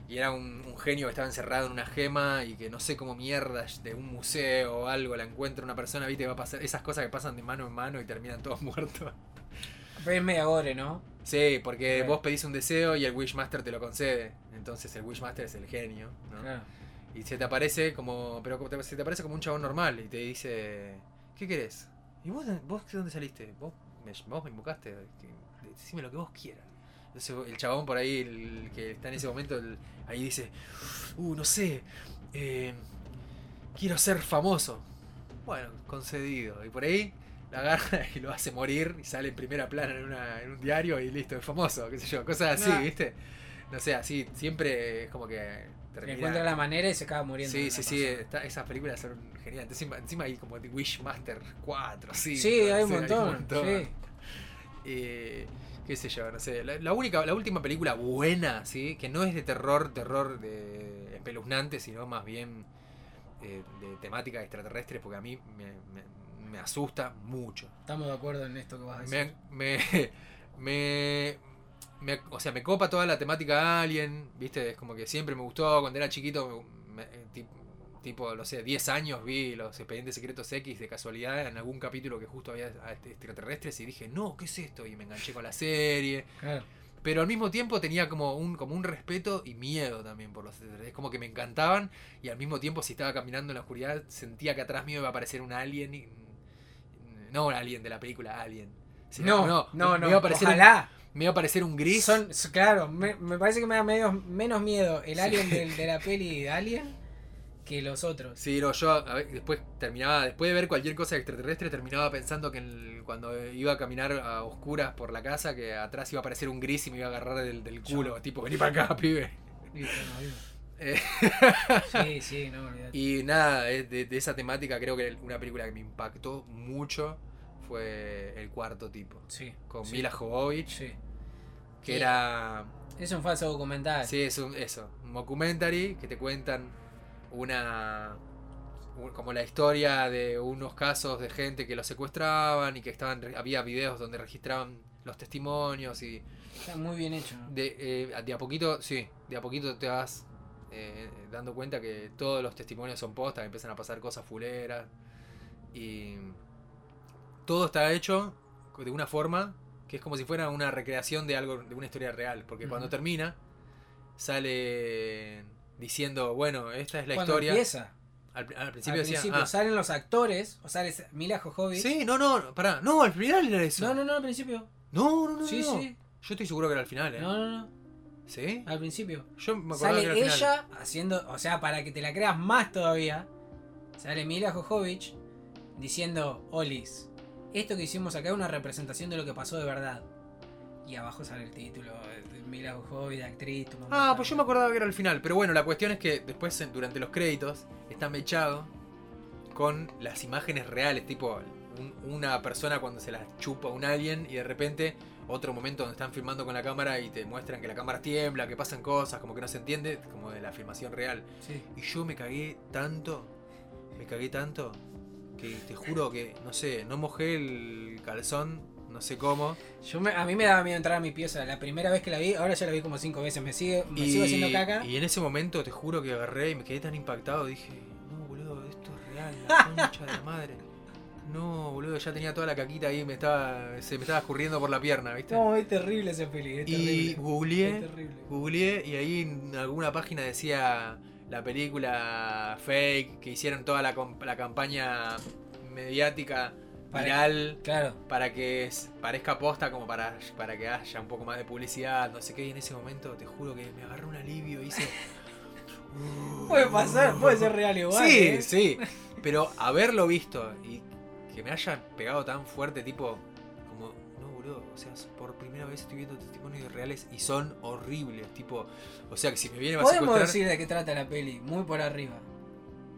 Y era un, un genio que estaba encerrado en una gema y que no sé cómo mierda de un museo o algo la encuentra una persona, ¿viste? Va a pasar esas cosas que pasan de mano en mano y terminan todos muertos. pero es media gore, ¿no? Sí, porque vos pedís un deseo y el Wishmaster te lo concede. Entonces el Wishmaster es el genio, ¿no? Claro. Y se te aparece como. Pero se te aparece como un chabón normal y te dice. ¿Qué querés? ¿Y vos, de- vos de dónde saliste? ¿Vos me, vos me invocaste? Decime lo que vos quieras. Entonces el chabón por ahí, el que está en ese momento, el- ahí dice. Uh, no sé. eh, quiero ser famoso. Bueno, concedido. Y por ahí la agarra y lo hace morir y sale en primera plana en, una- en un diario y listo, es famoso, qué sé yo, cosas así. ¿viste? No sé, así, siempre es como que termina- Encuentra la manera y se acaba muriendo. Sí, sí, sí, está- esas películas son geniales. Encima, encima hay como The Wishmaster 4, sí. Sí, hay un montón. Sí. Eh, qué sé yo, no sé. La, la única, la última película buena, ¿sí? Que no es de terror, terror de espeluznante, sino más bien eh, de temática extraterrestre porque a mí me, me- me asusta mucho. Estamos de acuerdo en esto que vas a decir. Me, me, me, me- o sea, me copa toda la temática alien, ¿viste? Es como que siempre me gustó, cuando era chiquito, ti- tipo, no sé, 10 años vi los expedientes secretos X de casualidad en algún capítulo que justo había a este- extraterrestres y dije, no, ¿qué es esto? Y me enganché con la serie. Claro. Pero al mismo tiempo tenía como un, como un respeto y miedo también por los extraterrestres. Es como que me encantaban y al mismo tiempo si estaba caminando en la oscuridad sentía que atrás mío iba a aparecer un alien. y- no un alien de la película Alien. sino- No, no, me no. iba a aparecer un- Ojalá. me iba a aparecer un gris. Son, claro, me, me parece que me da medio, menos miedo el alien del- de la peli de Alien que los otros. Sí, no, yo a ver, después terminaba, después de ver cualquier cosa extraterrestre, terminaba pensando que el- cuando iba a caminar a oscuras por la casa, que atrás iba a aparecer un gris y me iba a agarrar del, del culo. Tipo, vení para acá, pibe. Vimos. Eh, Sí, sí, no olvidate. y nada, eh, de, de esa temática creo que una película que me impactó mucho fue El Cuarto Tipo, Sí. con sí, Mila Jovovich, Sí. que Sí. era... Es un falso documental. Sí, es un, eso, un documentary que te cuentan una... un- como la historia de unos casos de gente que los secuestraban y que estaban había videos donde registraban los testimonios y Está muy bien hecho. ¿no? de, eh, de a poquito, sí, de a poquito te vas eh, dando cuenta que todos los testimonios son postas, empiezan a pasar cosas fuleras y todo está hecho de una forma que es como si fuera una recreación de algo, de una historia real, porque cuando termina sale diciendo, bueno, esta es la Cuando historia. empieza, Al, al al principio decía, principio ah, salen los actores, o sale Mila Jovovich. sí, no, no, pará, no, al final era eso. No, no, no, al principio. no, no, no, Sí, no. sí. Yo estoy seguro que era al final, ¿eh? No, no, no. ¿Sí? Al principio. Yo me acordaba que era Sale al final. ella haciendo, o sea, para que te la creas más todavía, sale Mila Jovovich diciendo, Olis, esto que hicimos acá es una representación de lo que pasó de verdad. Y abajo sale el título, de Mila Jovovich, de actriz. tu mamá Ah, pues yo me acordaba que era al final. Pero bueno, la cuestión es que después, durante los créditos, está mechado con las imágenes reales. Tipo, un- una persona cuando se la chupa a un alien y de repente otro momento donde están filmando con la cámara y te muestran que la cámara tiembla, que pasan cosas, como que no se entiende, como de la filmación real. Sí. Y yo me cagué tanto, me cagué tanto, que te juro que, no sé, no mojé el calzón, no sé cómo. Yo me- a mí me daba miedo entrar a mi pieza. La primera vez que la vi, ahora ya la vi como cinco veces. Me sigue, me sigo haciendo caca. y en ese momento te juro que agarré y me quedé tan impactado, dije, no, boludo, esto es real, la concha de la madre. No, boludo, ya tenía toda la caquita ahí, me estaba, se me estaba escurriendo por la pierna, ¿viste? No, es terrible ese peli. Es y terrible. Es googleé, terrible. googleé y ahí en alguna página decía la película fake, que hicieron toda la, la campaña mediática Para- viral Claro. para que parezca posta como para, para que haya un poco más de publicidad, no sé qué, y en ese momento te juro que me agarré un alivio y hice... Puede pasar, puede ser real igual. Sí, ¿eh? sí, pero haberlo visto y que me haya pegado tan fuerte, tipo, como, no, boludo, o sea, por primera vez estoy viendo testimonios reales y son horribles, tipo, o sea, que si me viene a Podemos decir de qué trata la peli, muy por arriba.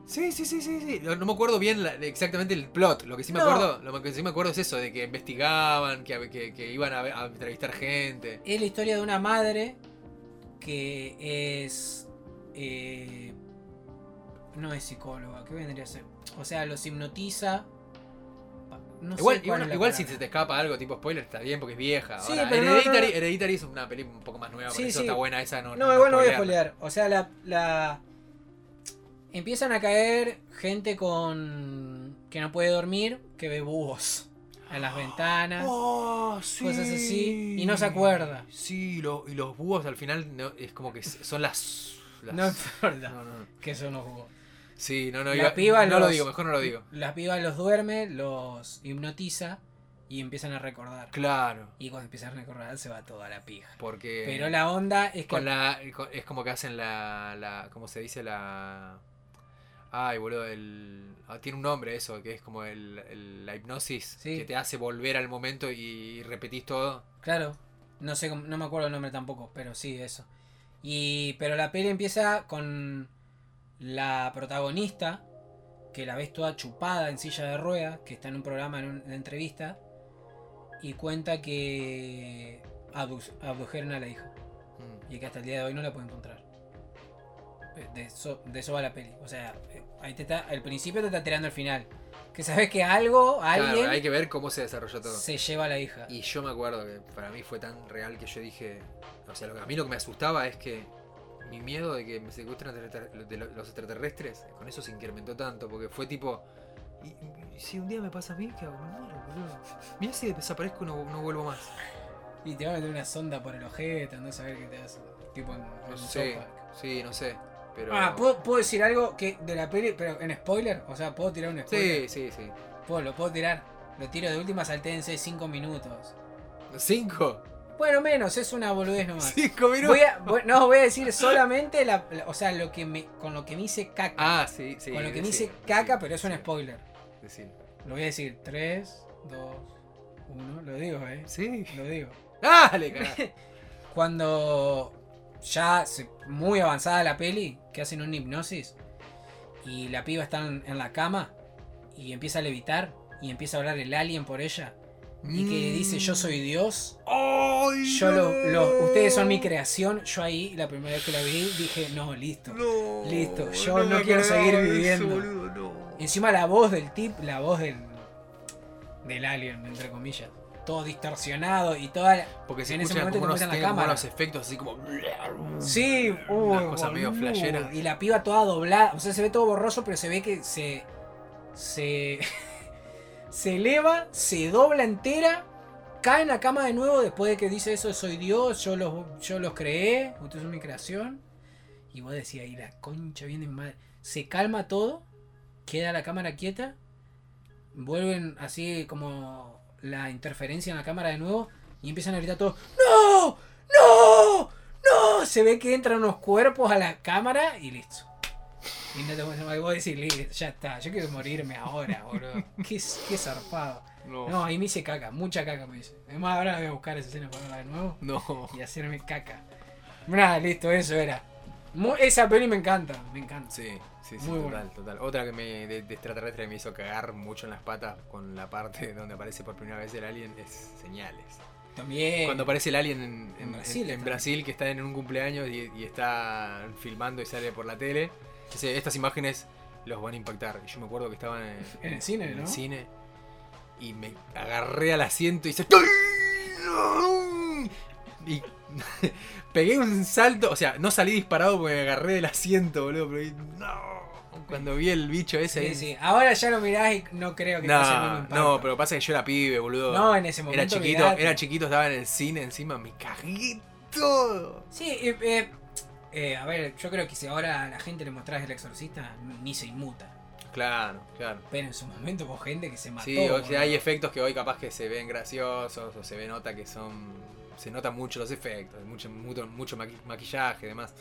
Sí, sí, sí, sí, sí. No, no me acuerdo bien la- exactamente el plot. Lo que sí me No. acuerdo, lo que sí me acuerdo es eso, de que investigaban, que, que- que iban a, a entrevistar gente. Es la historia de una madre que es. eh, no es psicóloga, ¿qué vendría a ser? O sea, los hipnotiza. No igual sé si se te escapa algo tipo spoiler está bien porque es vieja. Sí, Ahora, pero Hereditary, no, no. Hereditary es una película un poco más nueva, por Sí, eso sí. está buena esa. No, No, igual no voy a spoilear. O sea, la, la. Empiezan a caer gente con. que no puede dormir, que ve búhos en las ventanas. Oh, sí. Cosas así, y no se acuerda. Sí, lo- y los búhos al final no, es como que son las. las- No no, no. Que son los búhos. Sí, no, no, La iba- piba no lo digo, mejor no lo digo. Las pibas los duerme, los hipnotiza y empiezan a recordar. Claro, Y cuando empiezan a recordar se va toda la pija. porque. Pero la onda es que. Con la, es como que hacen la, la. ¿Cómo se dice? La. Ay, boludo, el. ah, tiene un nombre eso, que es como el, el- la hipnosis Sí. que te hace volver al momento y repetís todo. Claro. No sé, no me acuerdo el nombre tampoco, pero sí, eso. Y. Pero la peli empieza con la protagonista, que la ves toda chupada en silla de ruedas, que está en un programa en una entrevista. Y cuenta que abdujeron a la hija. Mm. Y que hasta el día de hoy no la puede encontrar. De eso, de eso va la peli. O sea, ahí te está. Al principio te está tirando el final. Que sabes que algo, alguien Claro, hay que ver cómo se desarrolló todo. se lleva a la hija. Y yo me acuerdo que para mí fue tan real que yo dije. O sea, lo que- a mí lo que me asustaba es que mi miedo de que me secuestren de los extraterrestres, con eso se incrementó tanto, porque fue tipo. Y, y si un día me pasa a mí, ¿qué hago? Mirá si desaparezco y no, no vuelvo más. Y te va a meter una sonda por el ojete, andás a ver qué te hace. Tipo en, No sé. Sí, no sé. Pero. Ah, ¿puedo, puedo decir algo que de la peli, pero en spoiler? O sea, ¿puedo tirar un spoiler? Sí, sí, sí. Puedo, lo puedo tirar. Lo tiro de última, saltéense 5 minutos. ¿Cinco? Bueno, menos, es una boludez nomás. ¿Cinco minutos? Voy a, voy- no, voy a decir solamente la, la- o sea, lo que me, con lo que me hice caca. Ah, sí, sí. con lo que me hice caca, sí, pero es un spoiler. Lo voy a decir 3, 2, 1. Lo digo, eh. Sí. Lo digo. Dale, carajo. Cuando ya se- muy avanzada la peli, que hacen una hipnosis y la piba está en, en la cama y empieza a levitar y empieza a hablar el alien por ella y que dice yo soy Dios. ¡Ay, Yo lo, no! lo- ustedes son mi creación. Yo ahí la primera vez que la vi dije no listo. No, Listo, yo no quiero seguir eso, viviendo. boludo, no. Encima la voz del tip, la voz del del alien entre comillas, todo distorsionado y toda la, Porque se en ese momento como te unos, la cámara. unos efectos así como. Sí, Una uy, cosa medio flashera. Y la piba toda doblada. O sea, se ve todo borroso, pero se ve que se. Se. se eleva, se dobla entera, cae en la cama de nuevo después de que dice eso: Soy Dios, yo los, yo los creé, ustedes son mi creación. Y vos decías, y la concha viene madre. Se calma todo, queda la cámara quieta, vuelven así como la interferencia en la cámara de nuevo y empiezan a gritar todos: ¡No! ¡No! ¡No! Se ve que entran unos cuerpos a la cámara y listo. Y no te voy a decir, "Listo, ya está, yo quiero morirme ahora, boludo. Qué, qué zarpado. No. No, ahí me hice caca, mucha caca me hice. Además, ahora voy a buscar esa escena para verla de nuevo No. y hacerme caca. Nada, listo, eso era. Esa peli me encanta, me encanta. Sí, sí, sí, Muy total, total. Otra que me de, de extraterrestre me hizo cagar mucho en las patas con la parte donde aparece por primera vez el alien es señales. También. Cuando aparece el alien en, En en- Brasil en-. Brasil, que está en un cumpleaños y, y está filmando y sale por la tele, dice, estas imágenes los van a impactar. Y yo me acuerdo que estaban en, En el cine, en ¿no? el cine y me agarré al asiento y hice... Y pegué un salto, o sea, no salí disparado porque me agarré del asiento, boludo, pero no. Cuando vi el bicho ese Sí, ahí- sí. Ahora ya lo mirás y no creo que pase el mismo No, impacto. no, pero pasa que yo era pibe, boludo. No, en ese era momento. chiquito, olvidate. era chiquito, estaba en el cine encima, me cagué todo. Sí, eh, eh, eh, a ver, yo creo que si ahora a la gente le mostrás el exorcista, ni se inmuta. Claro, claro. Pero en su momento hubo gente que se mató. Sí, o sea, hay efectos que hoy capaz que se ven graciosos o se ve nota que son. Se notan mucho los efectos, mucho, mucho, mucho maqui- maquillaje y demás.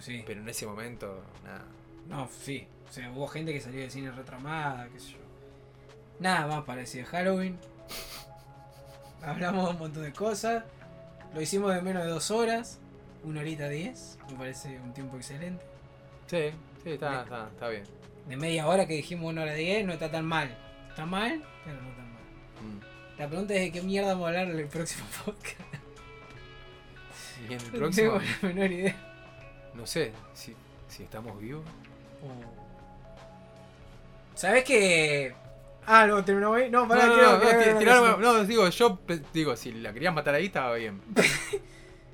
Sí. Pero en ese momento, nada. No, sí. O sea, hubo gente que salió del cine retramada, qué sé yo. Nada más parecido. Halloween. Hablamos de un montón de cosas. Lo hicimos de menos de dos horas. Una horita diez. Me parece un tiempo excelente. Sí, sí, está, está, está bien. De media hora que dijimos una hora diez no está tan mal. Está mal, pero no tan mal. Mm. La pregunta es de qué mierda vamos a hablar en el próximo podcast. Y en el No próximo, tengo la menor idea. no sé, si, si estamos vivos. ¿Sabes que Ah, no, terminó ahí. No, pará, no, no, no, no, digo, yo digo, si la querías matar ahí estaba bien.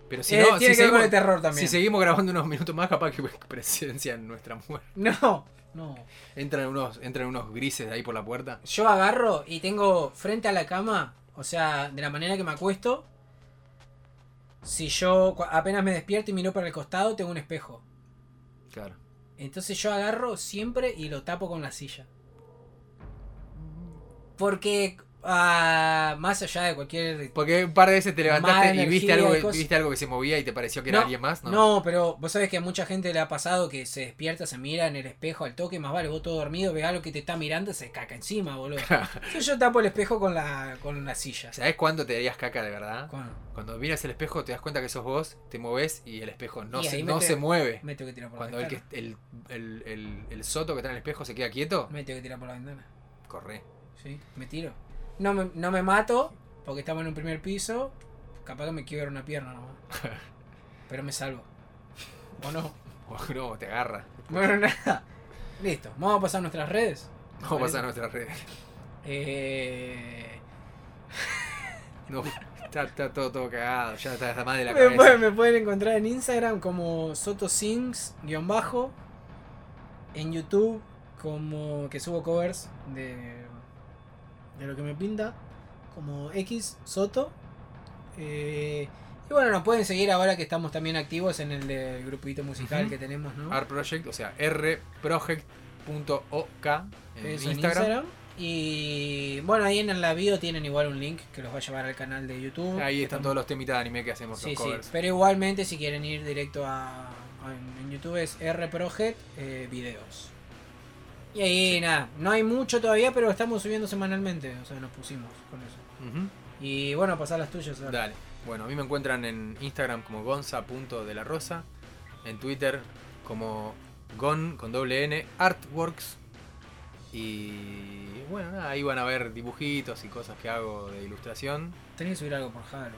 Pero si Eh, no, tiene si que ver con seguimos, el terror también. si seguimos grabando unos minutos más, capaz que presencian nuestra muerte. No, no. Entran unos, entran unos grises de ahí por la puerta. Yo agarro y tengo frente a la cama, o sea, de la manera que me acuesto. Si yo apenas me despierto y miro para el costado, tengo un espejo. Claro. Entonces yo agarro siempre y lo tapo con la silla. Porque ah, más allá de cualquier Porque un par de veces te levantaste y viste algo, que- viste algo que se movía y te pareció que era alguien más, ¿no? No, pero vos sabés que a mucha gente le ha pasado que se despierta, se mira en el espejo al toque, más vale, vos todo dormido, ve algo que te está mirando, se caca encima, boludo. Entonces yo tapo el espejo con la, con la silla. ¿Sabés cuándo te darías caca de verdad? Cuando miras el espejo te das cuenta que sos vos, te moves y el espejo no, se, no se mueve. Me tengo que tirar por Cuando la el, ventana. que, el, el, el, el soto que está en el espejo se queda quieto, Me tengo que tirar por la ventana. corre. Sí, me tiro. No me, no me mato, porque estamos en un primer piso. Capaz que me quiebro una pierna nomás. Pero me salvo. ¿O no? O no, te agarra. Bueno, nada. Listo. Vamos a pasar nuestras redes. Vamos a pasar a nuestras redes. Eh, No, está, está todo, todo cagado, ya está, está más de la me, cabeza. pueden, me pueden encontrar en Instagram como sotosings guion bajo. En YouTube como que subo covers de, de lo que me pinta. Como X Soto. Eh, y bueno, nos pueden seguir ahora que estamos también activos en el del grupito musical que tenemos, ¿no? Art Project, o sea, rproject.ok en en Instagram. Y bueno, ahí en la bio tienen igual un link que los va a llevar al canal de YouTube. Ahí están todos los temitas de anime que hacemos, Sí, los sí. covers. Pero igualmente si quieren ir directo a, a- en YouTube es rproject eh, videos. Y ahí nada, no hay mucho todavía, pero estamos subiendo semanalmente, o sea, nos pusimos con eso. Y bueno, pasar las tuyas. ahora. Dale. Bueno, a mí me encuentran en Instagram como gonza.delarosa, en Twitter como gon con doble n artworks y bueno, nada, ahí van a ver dibujitos y cosas que hago de ilustración. Tenés que subir algo por Halloween.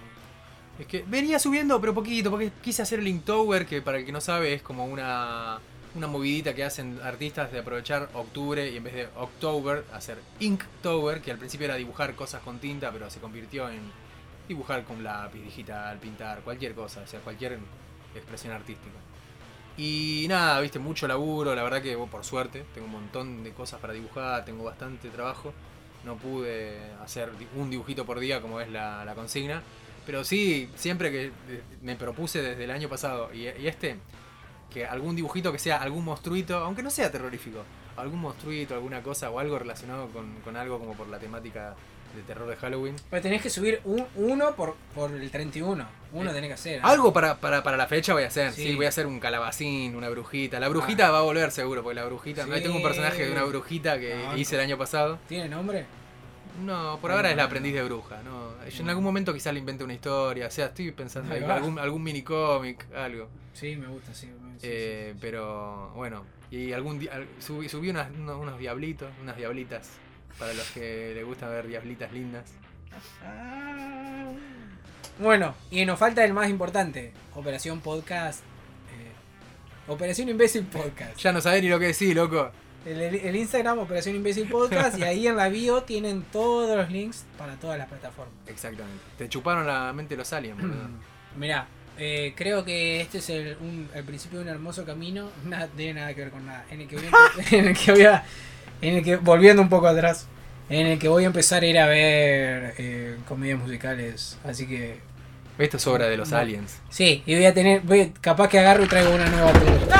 Es que venía subiendo, pero poquito, porque quise hacer el Inktober, que para el que no sabe es como una, una movidita que hacen artistas de aprovechar octubre y en vez de October hacer Inktober, que al principio era dibujar cosas con tinta, pero se convirtió en dibujar con lápiz digital, pintar, cualquier cosa, o sea, cualquier expresión artística. Y nada, viste, mucho laburo, la verdad que bueno, por suerte, tengo un montón de cosas para dibujar, tengo bastante trabajo. No pude hacer un dibujito por día como es la, consigna. Pero sí, siempre que eh, me propuse desde el año pasado y este, que algún dibujito que sea algún monstruito, aunque no sea terrorífico, algún monstruito, alguna cosa o algo relacionado con, con algo como por la temática de terror de Halloween. Pero tenés que subir un, uno por, por el 31. Uno Eh, tenés que hacer. ¿eh? Algo para, para, para la fecha voy a hacer, sí. Sí. voy a hacer un calabacín, una brujita. La brujita va a volver seguro, porque la brujita, Sí. ahí tengo un personaje de una brujita que No, hice el año pasado. ¿Tiene nombre? No, por ahora es la aprendiz de bruja, ¿no? Yo en algún momento quizás le invente una historia, o sea, estoy pensando Ahí algún, algún mini cómic, algo. Sí, me gusta, sí. Sí, Eh, sí, pero bueno, y algún al- subí, subí unas- unos, diablitos, unas diablitas, para los que les gusta ver diablitas lindas. Bueno, y nos falta el más importante, Operación Podcast. eh, Operación Imbécil Podcast. Ya no sabés ni lo que decir, loco. El, Instagram, Operación Imbécil Podcast, y ahí en la bio tienen todos los links para todas las plataformas. Exactamente. Te chuparon la mente los aliens, boludo. Mirá, eh, creo que este es el, un- el principio de un hermoso camino. Nada, no tiene nada que ver con nada. En el que voy a, en el que voy a- en el que, volviendo un poco atrás, en el que voy a empezar a ir a ver eh, comedias musicales. Así que Esto es obra de los No. aliens. Sí, y voy a tener, voy, capaz que agarro y traigo una nueva película.